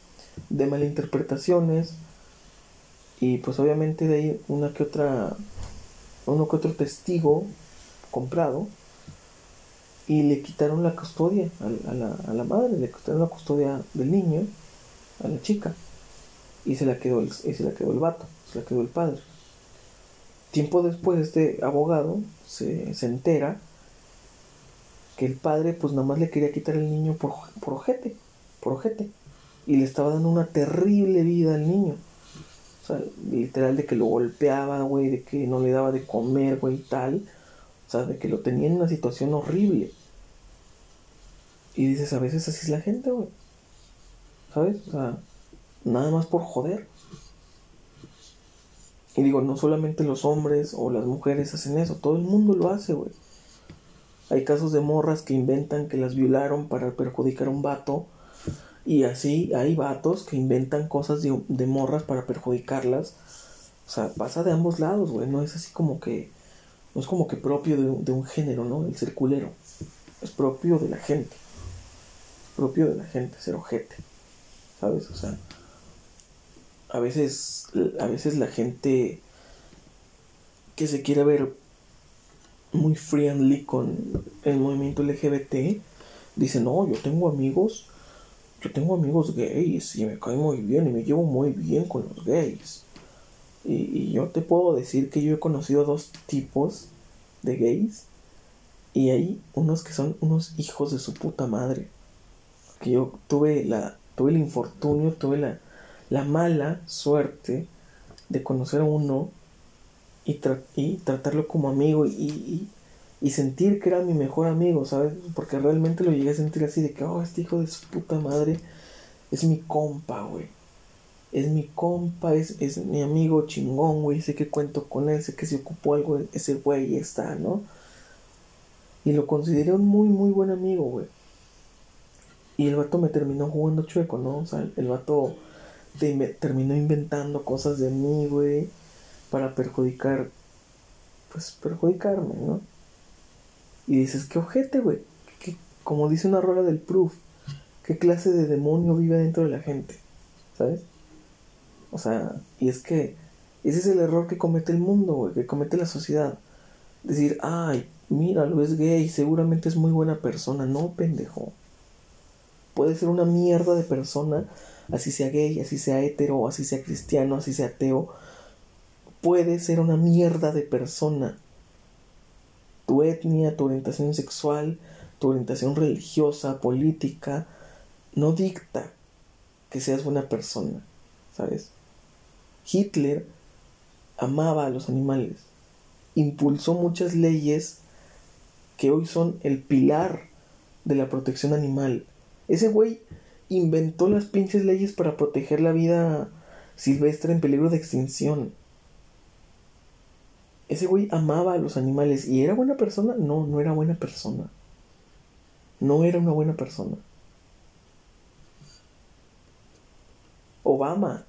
de malinterpretaciones. Y pues obviamente de ahí una que otra, uno que otro testigo comprado. Y le quitaron la custodia a, la, a la madre, le quitaron la custodia del niño, a la chica. Y se la quedó el, y se la quedó el vato se la quedó el padre. Tiempo después este abogado se, entera que el padre pues nada más le quería quitar el niño por, por ojete, por ojete. Y le estaba dando una terrible vida al niño. O sea, literal de que lo golpeaba, güey, de que no le daba de comer, güey, y tal. O sea, de que lo tenía en una situación horrible. Y dices, a veces así es la gente, güey. ¿Sabes? O sea, nada más por joder. Y digo, no solamente los hombres o las mujeres hacen eso, todo el mundo lo hace, güey. Hay casos de morras que inventan que las violaron para perjudicar a un vato. Y así hay vatos que inventan cosas de, morras para perjudicarlas. O sea, pasa de ambos lados, güey. No es así como que. No es como que propio de, de un género, ¿no? El circulero. Es propio de la gente. Es propio de la gente, ser ojete. ¿Sabes? O sea a veces, a veces la gente que se quiere ver muy friendly con el movimiento LGBT dice, no, yo tengo amigos yo tengo amigos gays y me cae muy bien y me llevo muy bien con los gays. Y, y yo te puedo decir que yo he conocido dos tipos de gays y hay unos que son unos hijos de su puta madre. Que yo tuve la tuve el infortunio, tuve la, la mala suerte de conocer a uno y, y tratarlo como amigo y, y, sentir que era mi mejor amigo, ¿sabes? Porque realmente lo llegué a sentir así de que, oh, este hijo de su puta madre es mi compa, güey. Es mi compa, es, es mi amigo chingón, güey. Sé que cuento con él, sé que se ocupó algo, ese güey está, ¿no? Y lo consideré un muy, muy buen amigo, güey. Y el vato me terminó jugando chueco, ¿no? O sea, el vato terminó inventando cosas de mí, güey, para perjudicar, pues perjudicarme, ¿no? Y dices, qué ojete, güey. Como dice una rola del proof, ¿qué clase de demonio vive dentro de la gente? ¿Sabes? O sea, y es que ese es el error que comete el mundo, güey, que comete la sociedad. Decir, ay, míralo, es gay, seguramente es muy buena persona. No, pendejo puede ser una mierda de persona, así sea gay, así sea hetero, así sea cristiano, así sea ateo, puede ser una mierda de persona. Tu etnia, tu orientación sexual, tu orientación religiosa, política, no dicta que seas buena persona, ¿sabes? Hitler amaba a los animales, impulsó muchas leyes que hoy son el pilar de la protección animal, ese güey inventó las pinches leyes para proteger la vida silvestre en peligro de extinción. Ese güey amaba a los animales y era buena persona. No, no era buena persona. No era una buena persona. Obama,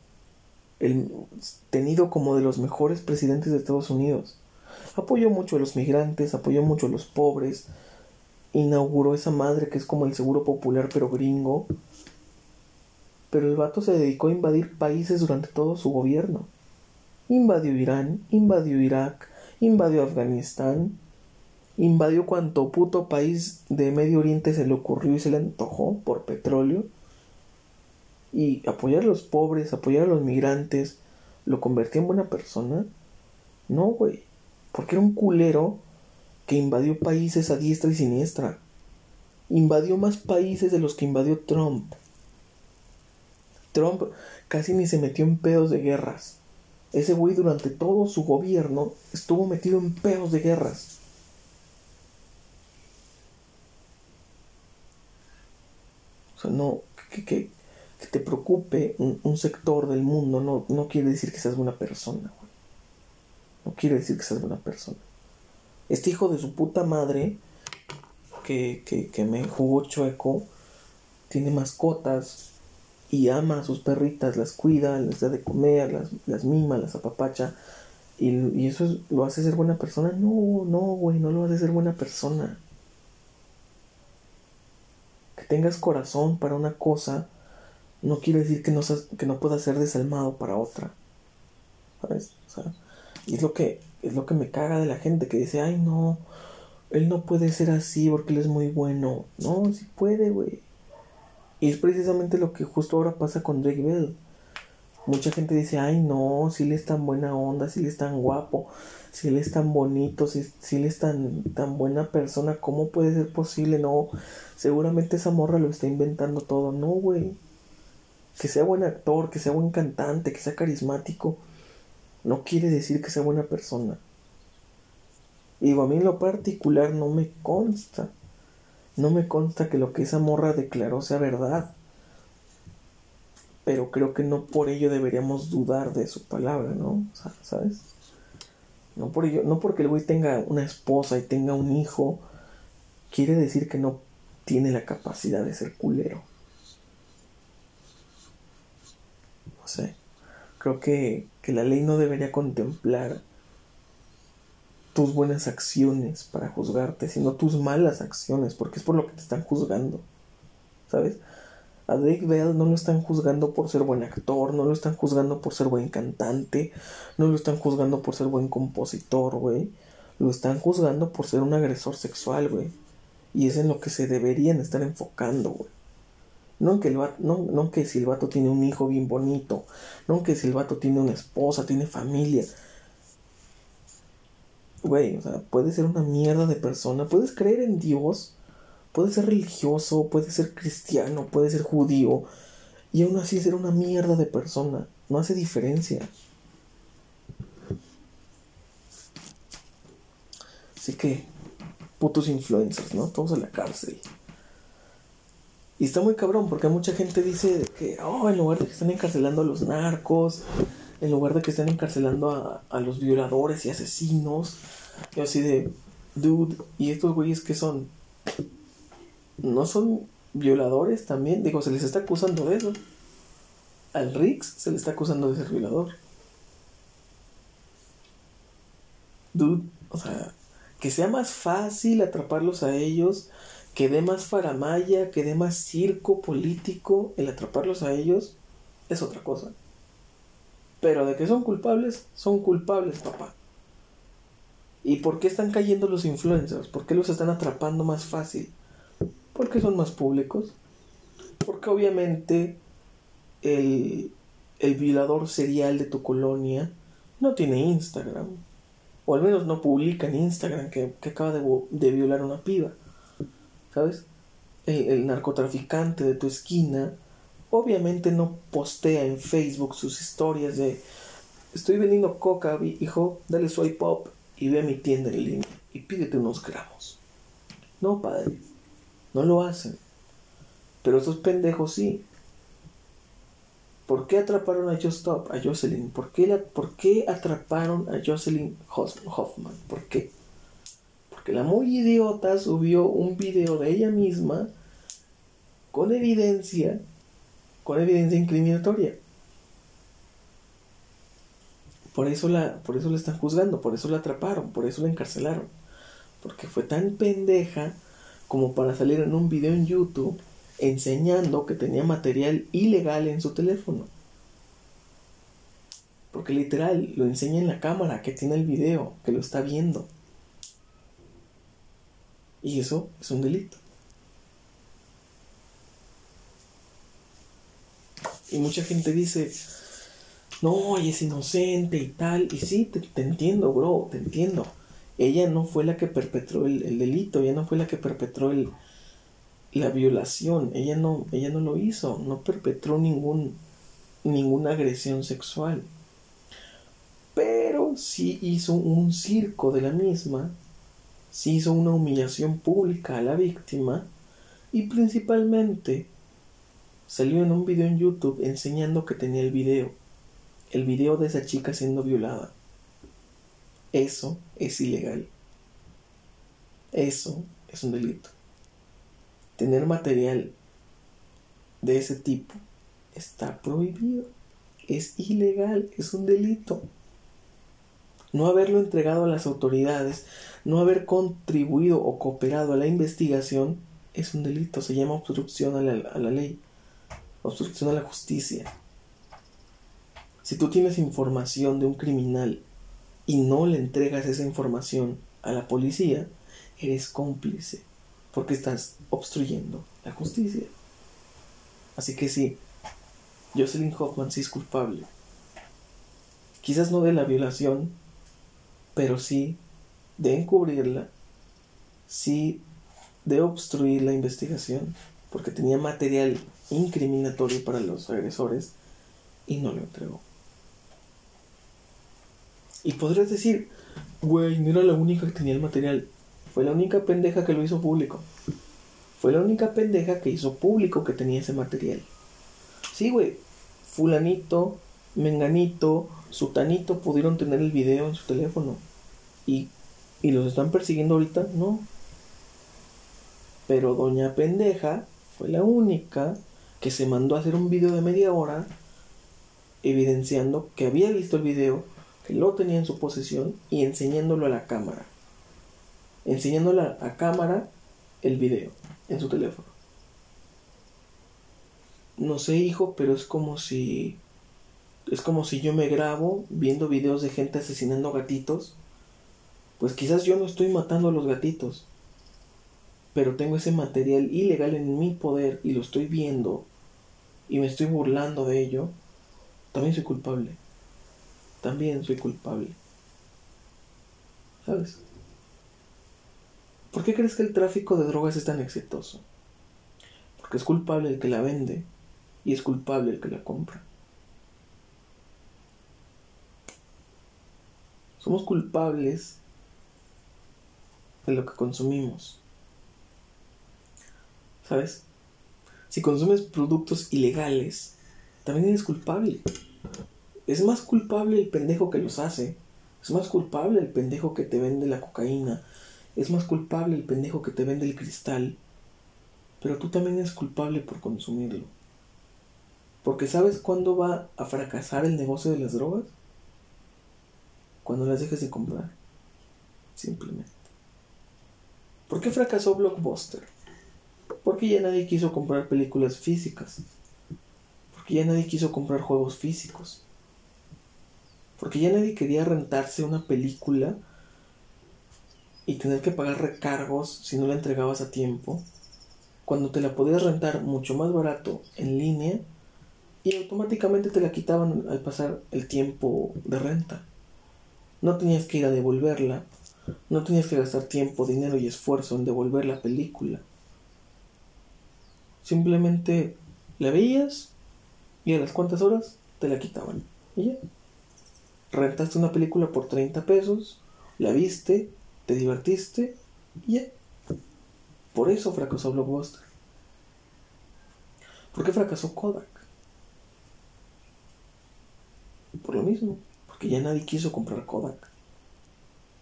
tenido como de los mejores presidentes de Estados Unidos, apoyó mucho a los migrantes, apoyó mucho a los pobres, inauguró esa madre que es como el seguro popular pero gringo. Pero el vato se dedicó a invadir países durante todo su gobierno. Invadió Irán, invadió Irak, invadió Afganistán, invadió cuanto puto país de Medio Oriente se le ocurrió y se le antojó por petróleo. Y apoyar a los pobres, apoyar a los migrantes, ¿lo convertía en buena persona? No, güey. Porque era un culero que invadió países a diestra y siniestra. Invadió más países de los que invadió Trump. Trump casi ni se metió en pedos de guerras. Ese güey durante todo su gobierno estuvo metido en pedos de guerras. O sea, no, que, que, te preocupe un, sector del mundo no, no quiere decir que seas buena persona. No quiere decir que seas buena persona. Este hijo de su puta madre, que, que, me jugó chueco, tiene mascotas y ama a sus perritas, las cuida, les da de comer, las, las mima, las apapacha. Y, y eso lo hace ser buena persona. No, no, güey, no lo hace ser buena persona. Que tengas corazón para una cosa no quiere decir que no, que no puedas ser desalmado para otra. ¿Sabes? O sea, y es lo que es lo que me caga de la gente que dice, ay no, él no puede ser así porque él es muy bueno. No, sí puede, güey. Y es precisamente lo que justo ahora pasa con Drake Bell. Mucha gente dice, ay no, si él es tan buena onda, si él es tan guapo, si él es tan bonito, si, si él es tan, tan buena persona, ¿cómo puede ser posible? No, seguramente esa morra lo está inventando todo. No, güey. Que sea buen actor, que sea buen cantante, que sea carismático no quiere decir que sea buena persona. Digo, a mí en lo particular no me consta. No me consta que lo que esa morra declaró sea verdad. Pero creo que no por ello deberíamos dudar de su palabra, ¿no? ¿Sabes? No por ello, no porque el güey tenga una esposa y tenga un hijo, quiere decir que no tiene la capacidad de ser culero. No sé. Creo que, la ley no debería contemplar tus buenas acciones para juzgarte, sino tus malas acciones, porque es por lo que te están juzgando. ¿Sabes? A Drake Bell no lo están juzgando por ser buen actor, no lo están juzgando por ser buen cantante, no lo están juzgando por ser buen compositor, güey. Lo están juzgando por ser un agresor sexual, güey. Y es en lo que se deberían estar enfocando, güey. No que, el vato, no, no si el vato tiene un hijo bien bonito, no que si el vato tiene una esposa, tiene familia. Güey, o sea, puede ser una mierda de persona, puedes creer en Dios, puedes ser religioso, puedes ser cristiano, puedes ser judío, y aún así ser una mierda de persona. No hace diferencia. Así que, putos influencers, ¿no? Todos a la cárcel. Y está muy cabrón, porque mucha gente dice que, oh, en lugar de que están encarcelando a los narcos, en lugar de que estén encarcelando a, a los violadores y asesinos, yo así de, dude, ¿y estos güeyes qué son? ¿No son violadores también? Digo, se les está acusando de eso. Al Rix se le está acusando de ser violador. Dude, o sea, que sea más fácil atraparlos a ellos, que dé más faramaya, que dé más circo político el atraparlos a ellos, es otra cosa. Pero de que son culpables, son culpables, papá. ¿Y por qué están cayendo los influencers? ¿Por qué los están atrapando más fácil? Porque son más públicos. Porque obviamente el, el violador serial de tu colonia no tiene Instagram. O al menos no publica en Instagram que, acaba de, de, violar una piba. ¿Sabes? El, narcotraficante de tu esquina obviamente no postea en Facebook sus historias de estoy vendiendo coca, hijo, dale soy pop y ve a mi tienda en línea y pídete unos gramos. No, padre, no lo hacen. Pero esos pendejos sí. ¿Por qué atraparon a Stop, a Jocelyn? ¿Por qué, la, ¿Por qué atraparon a Jocelyn Hoffman? ¿Por qué? Porque la muy idiota subió un video de ella misma con evidencia, con evidencia incriminatoria. Por eso la, por eso la están juzgando, por eso la atraparon, por eso la encarcelaron. Porque fue tan pendeja como para salir en un video en YouTube enseñando que tenía material ilegal en su teléfono. Porque literal lo enseña en la cámara que tiene el video, que lo está viendo. Y eso es un delito. Y mucha gente dice, no, ella es inocente y tal. Y sí, te, entiendo, bro, te entiendo. Ella no fue la que perpetró el, el delito, ella no fue la que perpetró el, la violación, ella no, ella no lo hizo, no perpetró ningún, ninguna agresión sexual. Pero sí hizo un circo de la misma, sí hizo una humillación pública a la víctima y principalmente salió en un video en YouTube enseñando que tenía el video, el video de esa chica siendo violada. Eso es ilegal. Eso es un delito tener material de ese tipo está prohibido. Es ilegal, es un delito. No haberlo entregado a las autoridades, no haber contribuido o cooperado a la investigación, es un delito. Se llama obstrucción a la, ley, obstrucción a la justicia. Si tú tienes información de un criminal y no le entregas esa información a la policía, eres cómplice porque estás obstruyendo la justicia. Así que sí, Jocelyn Hoffman sí es culpable. Quizás no de la violación, pero sí de encubrirla, sí de obstruir la investigación, porque tenía material incriminatorio para los agresores y no lo entregó. Y podrías decir, güey, no era la única que tenía el material. Fue la única pendeja que lo hizo público. Fue la única pendeja que hizo público que tenía ese material. Sí, güey. Fulanito, Menganito, Sutanito pudieron tener el video en su teléfono. Y, y los están persiguiendo ahorita, no. Pero Doña Pendeja fue la única que se mandó a hacer un video de media hora evidenciando que había visto el video, que lo tenía en su posesión y enseñándolo a la cámara enseñándole a cámara el video en su teléfono. No sé, hijo, pero es como si es como si yo me grabo viendo videos de gente asesinando gatitos. Pues quizás yo no estoy matando a los gatitos. pero tengo ese material ilegal en mi poder y lo estoy viendo y me estoy burlando de ello, también soy culpable. También soy culpable. ¿Sabes? ¿Por qué crees que el tráfico de drogas es tan exitoso? Porque es culpable el que la vende y es culpable el que la compra. Somos culpables de lo que consumimos. ¿Sabes? Si consumes productos ilegales, también eres culpable. Es más culpable el pendejo que los hace. Es más culpable el pendejo que te vende la cocaína. Es más culpable el pendejo que te vende el cristal. Pero tú también eres culpable por consumirlo. Porque ¿sabes cuándo va a fracasar el negocio de las drogas? Cuando las dejes de comprar. Simplemente. ¿Por qué fracasó Blockbuster? Porque ya nadie quiso comprar películas físicas. Porque ya nadie quiso comprar juegos físicos. Porque ya nadie quería rentarse una película y tener que pagar recargos si no la entregabas a tiempo. Cuando te la podías rentar mucho más barato en línea y automáticamente te la quitaban al pasar el tiempo de renta. No tenías que ir a devolverla, no tenías que gastar tiempo, dinero y esfuerzo en devolver la película. Simplemente la veías y a las cuantas horas te la quitaban. Y ya. Rentaste una película por 30 pesos, la viste, te divertiste y ya. Por eso fracasó Blockbuster. ¿Por qué fracasó Kodak? Por lo mismo, porque ya nadie quiso comprar Kodak.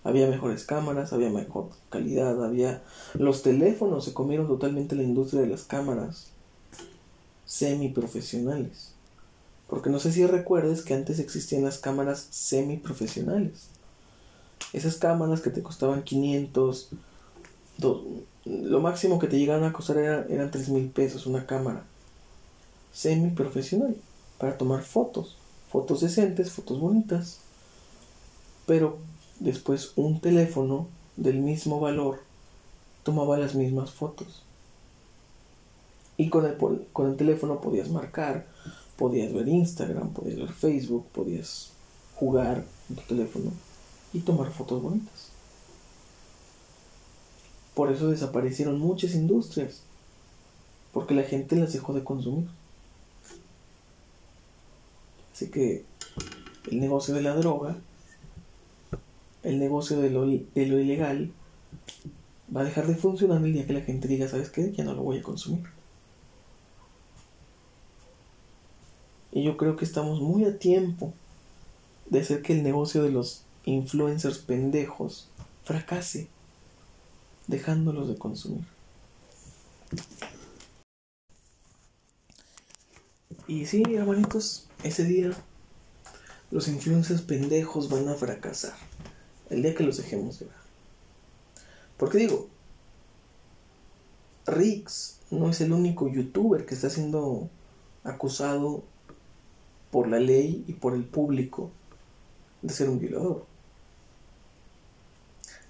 Había mejores cámaras, había mejor calidad, había... Los teléfonos se comieron totalmente la industria de las cámaras semiprofesionales. Porque no sé si recuerdes que antes existían las cámaras semiprofesionales. Esas cámaras que te costaban 500, lo máximo que te llegaban a costar era, eran 3 mil pesos una cámara semiprofesional para tomar fotos, fotos decentes, fotos bonitas. Pero Después un teléfono del mismo valor tomaba las mismas fotos. Y con el, con el teléfono podías marcar, podías ver Instagram, podías ver Facebook, podías jugar en tu teléfono y tomar fotos bonitas. Por eso desaparecieron muchas industrias, porque la gente las dejó de consumir. Así que el negocio de la droga el negocio de lo, de lo ilegal va a dejar de funcionar el día que la gente diga, ¿sabes qué? Ya no lo voy a consumir. Y yo creo que estamos muy a tiempo de hacer que el negocio de los influencers pendejos fracase, dejándolos de consumir. Y sí, hermanitos, ese día los influencers pendejos van a fracasar el día que los dejemos de. Porque digo, Rix no es el único youtuber que está siendo acusado por la ley y por el público de ser un violador.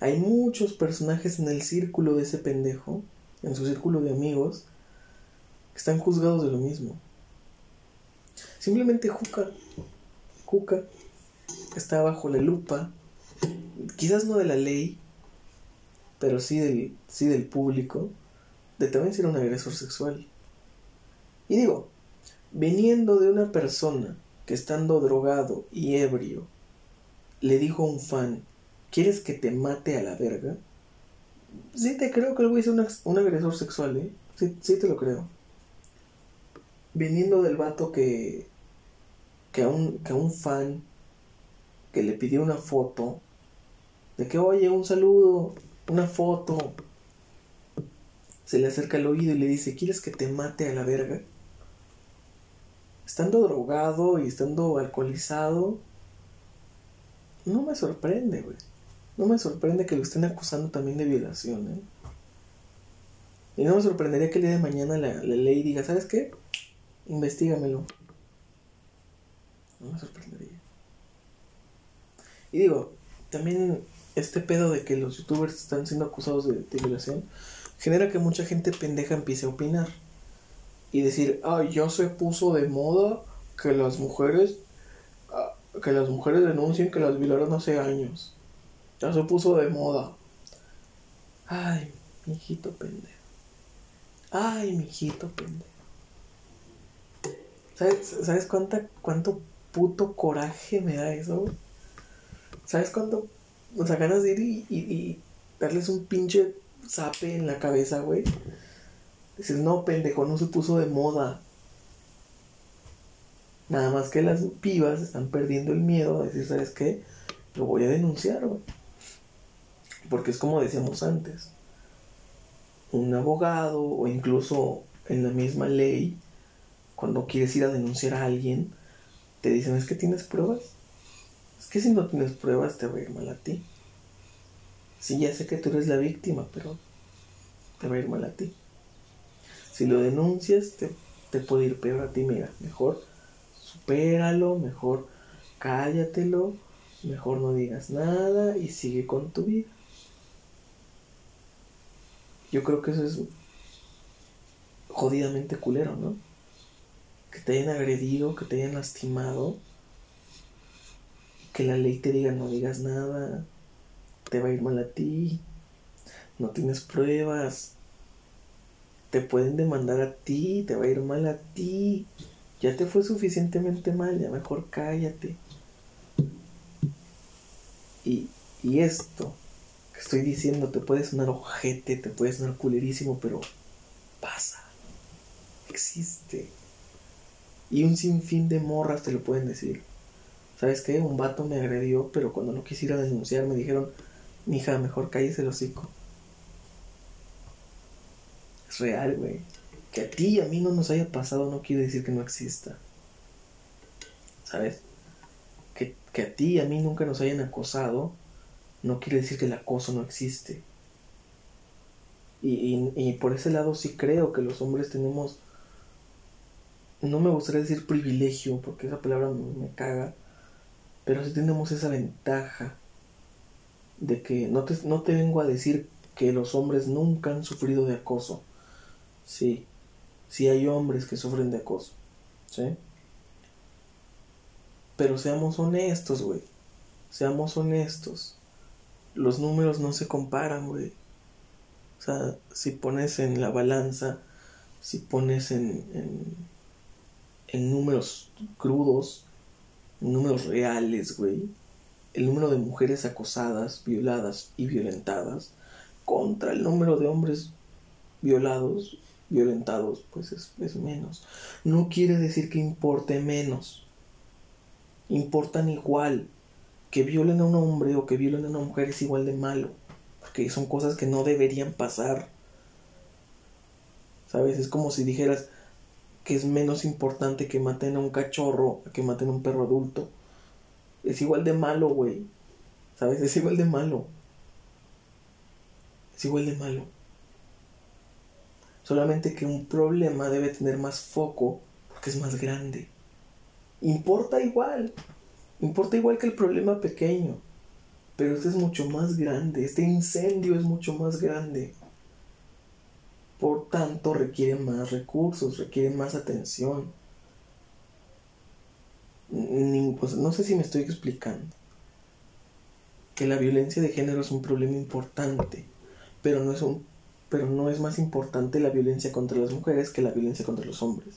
Hay muchos personajes en el círculo de ese pendejo, en su círculo de amigos, que están juzgados de lo mismo. Simplemente Juca, Juca está bajo la lupa quizás no de la ley, pero sí del, sí del público, de también ser un agresor sexual. Y digo, viniendo de una persona que estando drogado y ebrio, le dijo a un fan, ¿quieres que te mate a la verga? Sí te creo que el güey es un, un agresor sexual, ¿eh? Sí, sí te lo creo. Viniendo del vato que, que, a un, que a un fan que le pidió una foto de que, oye, un saludo, una foto. Se le acerca al oído y le dice, ¿quieres que te mate a la verga? Estando drogado y estando alcoholizado, no me sorprende, güey. No me sorprende que lo estén acusando también de violación, ¿eh? Y no me sorprendería que el día de mañana la, la ley diga, ¿sabes qué? Investígamelo. No me sorprendería. Y digo, también este pedo de que los youtubers están siendo acusados de, violación, genera que mucha gente pendeja empiece a opinar y decir, ay, ya se puso de moda que las mujeres ah, que las mujeres denuncien que las violaron hace años. Ya se puso de moda. Ay, mijito pendejo. Ay, mijito pendejo. ¿Sabes, ¿Sabes cuánta, cuánto puto coraje me da eso? ¿Sabes cuánto? O sea, ganas de ir y, y darles un pinche zape en la cabeza, güey. Dices, no, pendejo, no se puso de moda. Nada más que las pibas están perdiendo el miedo a decir, ¿sabes qué? Lo voy a denunciar, güey. Porque es como decíamos antes. Un abogado o incluso en la misma ley, cuando quieres ir a denunciar a alguien, te dicen, ¿es que tienes pruebas? Es que si no tienes pruebas te va a ir mal a ti. Sí, ya sé que tú eres la víctima, pero te va a ir mal a ti. Si lo denuncias, te, puede ir peor a ti, mira. Mejor supéralo, mejor cállatelo, mejor no digas nada y sigue con tu vida. Yo creo que eso es jodidamente culero, ¿no? Que te hayan agredido, que te hayan lastimado, que la ley te diga no digas nada, te va a ir mal a ti, no tienes pruebas, te pueden demandar a ti, te va a ir mal a ti. Ya te fue suficientemente mal, ya mejor cállate. Y, y esto que estoy diciendo te puede sonar ojete, te puede sonar culerísimo, pero pasa. Existe. Y un sinfín de morras te lo pueden decir. ¿Sabes qué? Un vato me agredió, pero cuando no quisiera denunciar me dijeron, mija, mejor cállese el hocico real, güey. Que a ti y a mí no nos haya pasado no quiere decir que no exista. ¿Sabes? Que, que a ti y a mí nunca nos hayan acosado no quiere decir que el acoso no existe. Y, y, por ese lado sí creo que los hombres tenemos, no me gustaría decir privilegio, porque esa palabra me, me caga, pero sí tenemos esa ventaja de que no te, no te vengo a decir que los hombres nunca han sufrido de acoso. Sí, sí hay hombres que sufren de acoso, ¿sí? Pero seamos honestos, güey. Seamos honestos. Los números no se comparan, güey. O sea, si pones en la balanza, si pones en, en, en números crudos, números reales, güey, el número de mujeres acosadas, violadas y violentadas contra el número de hombres violados violentados, pues es, menos. No quiere decir que importe menos. Importan igual. Que violen a un hombre o que violen a una mujer es igual de malo. Porque son cosas que no deberían pasar. ¿Sabes? Es como si dijeras que es menos importante que maten a un cachorro que maten a un perro adulto. Es igual de malo, güey. ¿Sabes? Es igual de malo. Es igual de malo. Solamente que un problema debe tener más foco porque es más grande. Importa igual. Importa igual que el problema pequeño. Pero este es mucho más grande. Este incendio es mucho más grande. Por tanto, requiere más recursos, requiere más atención. No sé si me estoy explicando. Que la violencia de género es un problema importante, pero no es un pero no es más importante la violencia contra las mujeres que la violencia contra los hombres.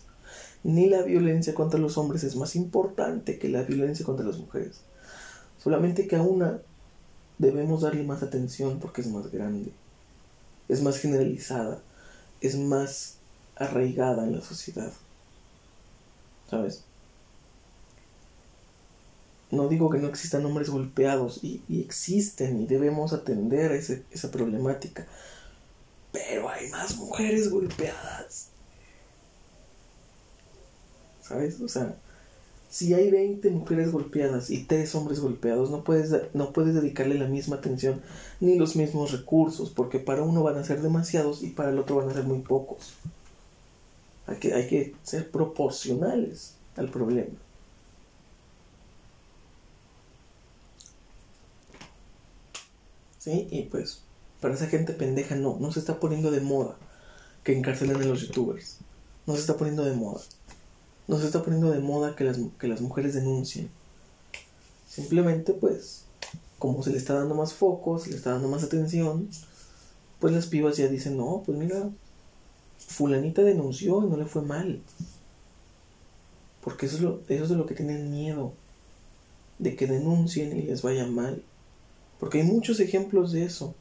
Ni la violencia contra los hombres es más importante que la violencia contra las mujeres. Solamente que a una debemos darle más atención porque es más grande, es más generalizada, es más arraigada en la sociedad. ¿Sabes? No digo que no existan hombres golpeados y, existen y debemos atender esa problemática pero hay más mujeres golpeadas. ¿Sabes? O sea, si hay 20 mujeres golpeadas y 3 hombres golpeados, no puedes, no puedes dedicarle la misma atención ni los mismos recursos, porque para uno van a ser demasiados y para el otro van a ser muy pocos. Hay que, hay que ser proporcionales al problema. ¿Sí? Y pues Para esa gente pendeja no, no se está poniendo de moda que encarcelen a los youtubers. No se está poniendo de moda. No se está poniendo de moda que las, que las mujeres denuncien. Simplemente pues, como se le está dando más foco, se le está dando más atención, pues las pibas ya dicen, no, pues mira, fulanita denunció y no le fue mal. Porque eso es, lo, eso es de lo que tienen miedo, de que denuncien y les vaya mal. Porque hay muchos ejemplos de eso.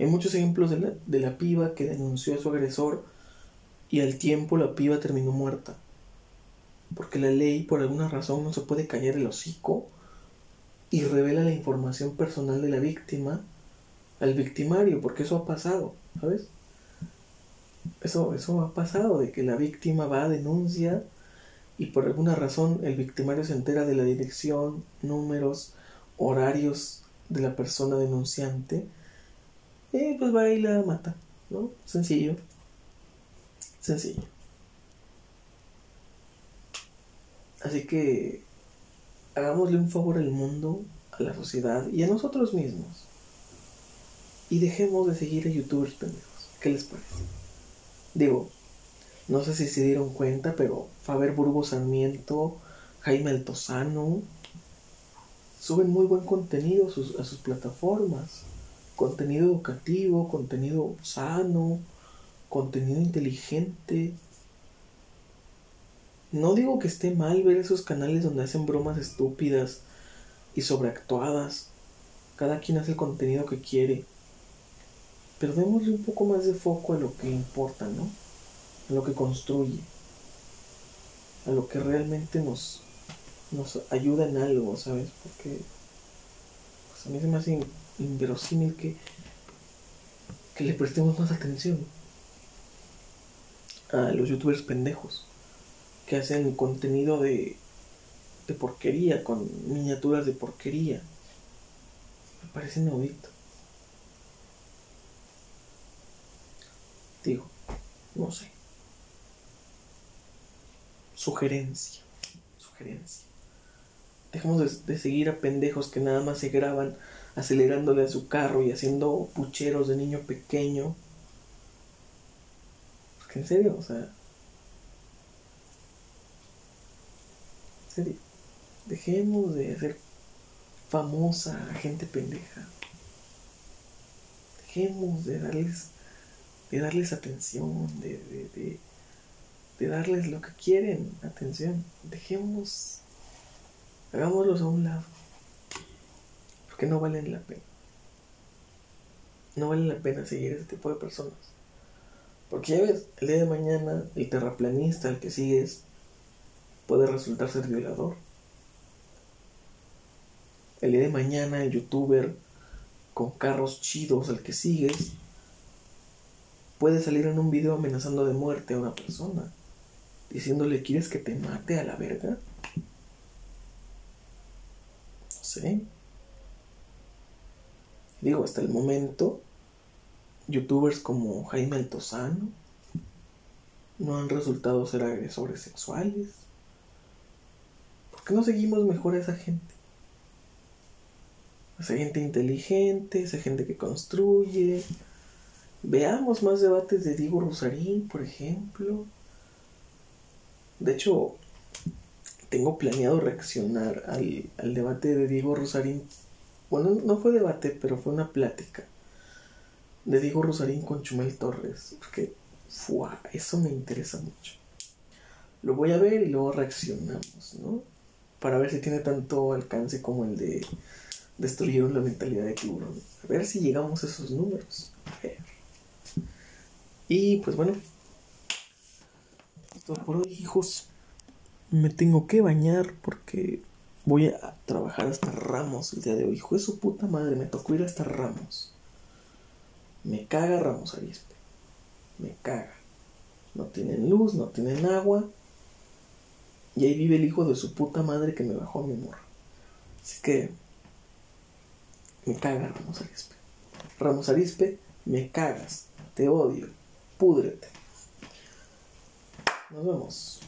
Hay muchos ejemplos de la, de la piba que denunció a su agresor y al tiempo la piba terminó muerta. Porque la ley por alguna razón no se puede callar el hocico y revela la información personal de la víctima al victimario, porque eso ha pasado, ¿sabes? Eso, eso ha pasado, de que la víctima va a denuncia y por alguna razón el victimario se entera de la dirección, números, horarios de la persona denunciante, y pues va y la mata, ¿no? Sencillo. Sencillo. Así que hagámosle un favor al mundo, a la sociedad y a nosotros mismos. Y dejemos de seguir a youtubers pendejos. ¿Qué les parece? Digo, no sé si se dieron cuenta, pero Faber Burgos Sarmiento, Jaime Altozano, suben muy buen contenido a sus, a sus plataformas. Contenido educativo, contenido sano, contenido inteligente. No digo que esté mal ver esos canales donde hacen bromas estúpidas y sobreactuadas. Cada quien hace el contenido que quiere. Pero démosle un poco más de foco a lo que importa, ¿no? A lo que construye. A lo que realmente nos, nos ayuda en algo, ¿sabes? Porque pues a mí se me hace inverosímil que, que le prestemos más atención a los youtubers pendejos que hacen contenido de, de porquería, con miniaturas de porquería. Me parece inaudito. Digo, no sé. Sugerencia. Sugerencia. Dejemos de, de, seguir a pendejos que nada más se graban acelerándole a su carro y haciendo pucheros de niño pequeño. Porque en serio, o sea, Dejemos de hacer famosa a gente pendeja. Dejemos de darles, de darles atención, de, de, de, darles lo que quieren, atención. Dejemos, hagámoslos a un lado. Porque no valen la pena. No vale la pena seguir ese tipo de personas. Porque ya ves, el día de mañana, el terraplanista al que sigues puede resultar ser violador. El día de mañana el youtuber con carros chidos al que sigues puede salir en un video amenazando de muerte a una persona, diciéndole, ¿quieres que te mate a la verga? No sé. Digo, hasta el momento, youtubers como Jaime Altozano no han resultado ser agresores sexuales. ¿Por qué no seguimos mejor a esa gente? Esa gente inteligente, esa gente que construye. Veamos más debates de Diego Rosarín, por ejemplo. De hecho, tengo planeado reaccionar al, al debate de Diego Rosarín. Bueno, no fue debate, pero fue una plática de Diego Rosarín con Chumel Torres. Porque, ¡fua! Eso me interesa mucho. Lo voy a ver y luego reaccionamos, ¿no? Para ver si tiene tanto alcance como el de destruir la mentalidad de tiburón. A ver si llegamos a esos números. Y pues bueno, esto por hoy, hijos. Me tengo que bañar porque voy a trabajar hasta Ramos el día de hoy. Hijo de su puta madre, me tocó ir hasta Ramos. Me caga Ramos Arispe. Me caga. No tienen luz, no tienen agua. Y ahí vive el hijo de su puta madre que me bajó a mi morra. Así que me caga Ramos Arispe. Ramos Arispe, me cagas. Te odio. Púdrete. Nos vemos.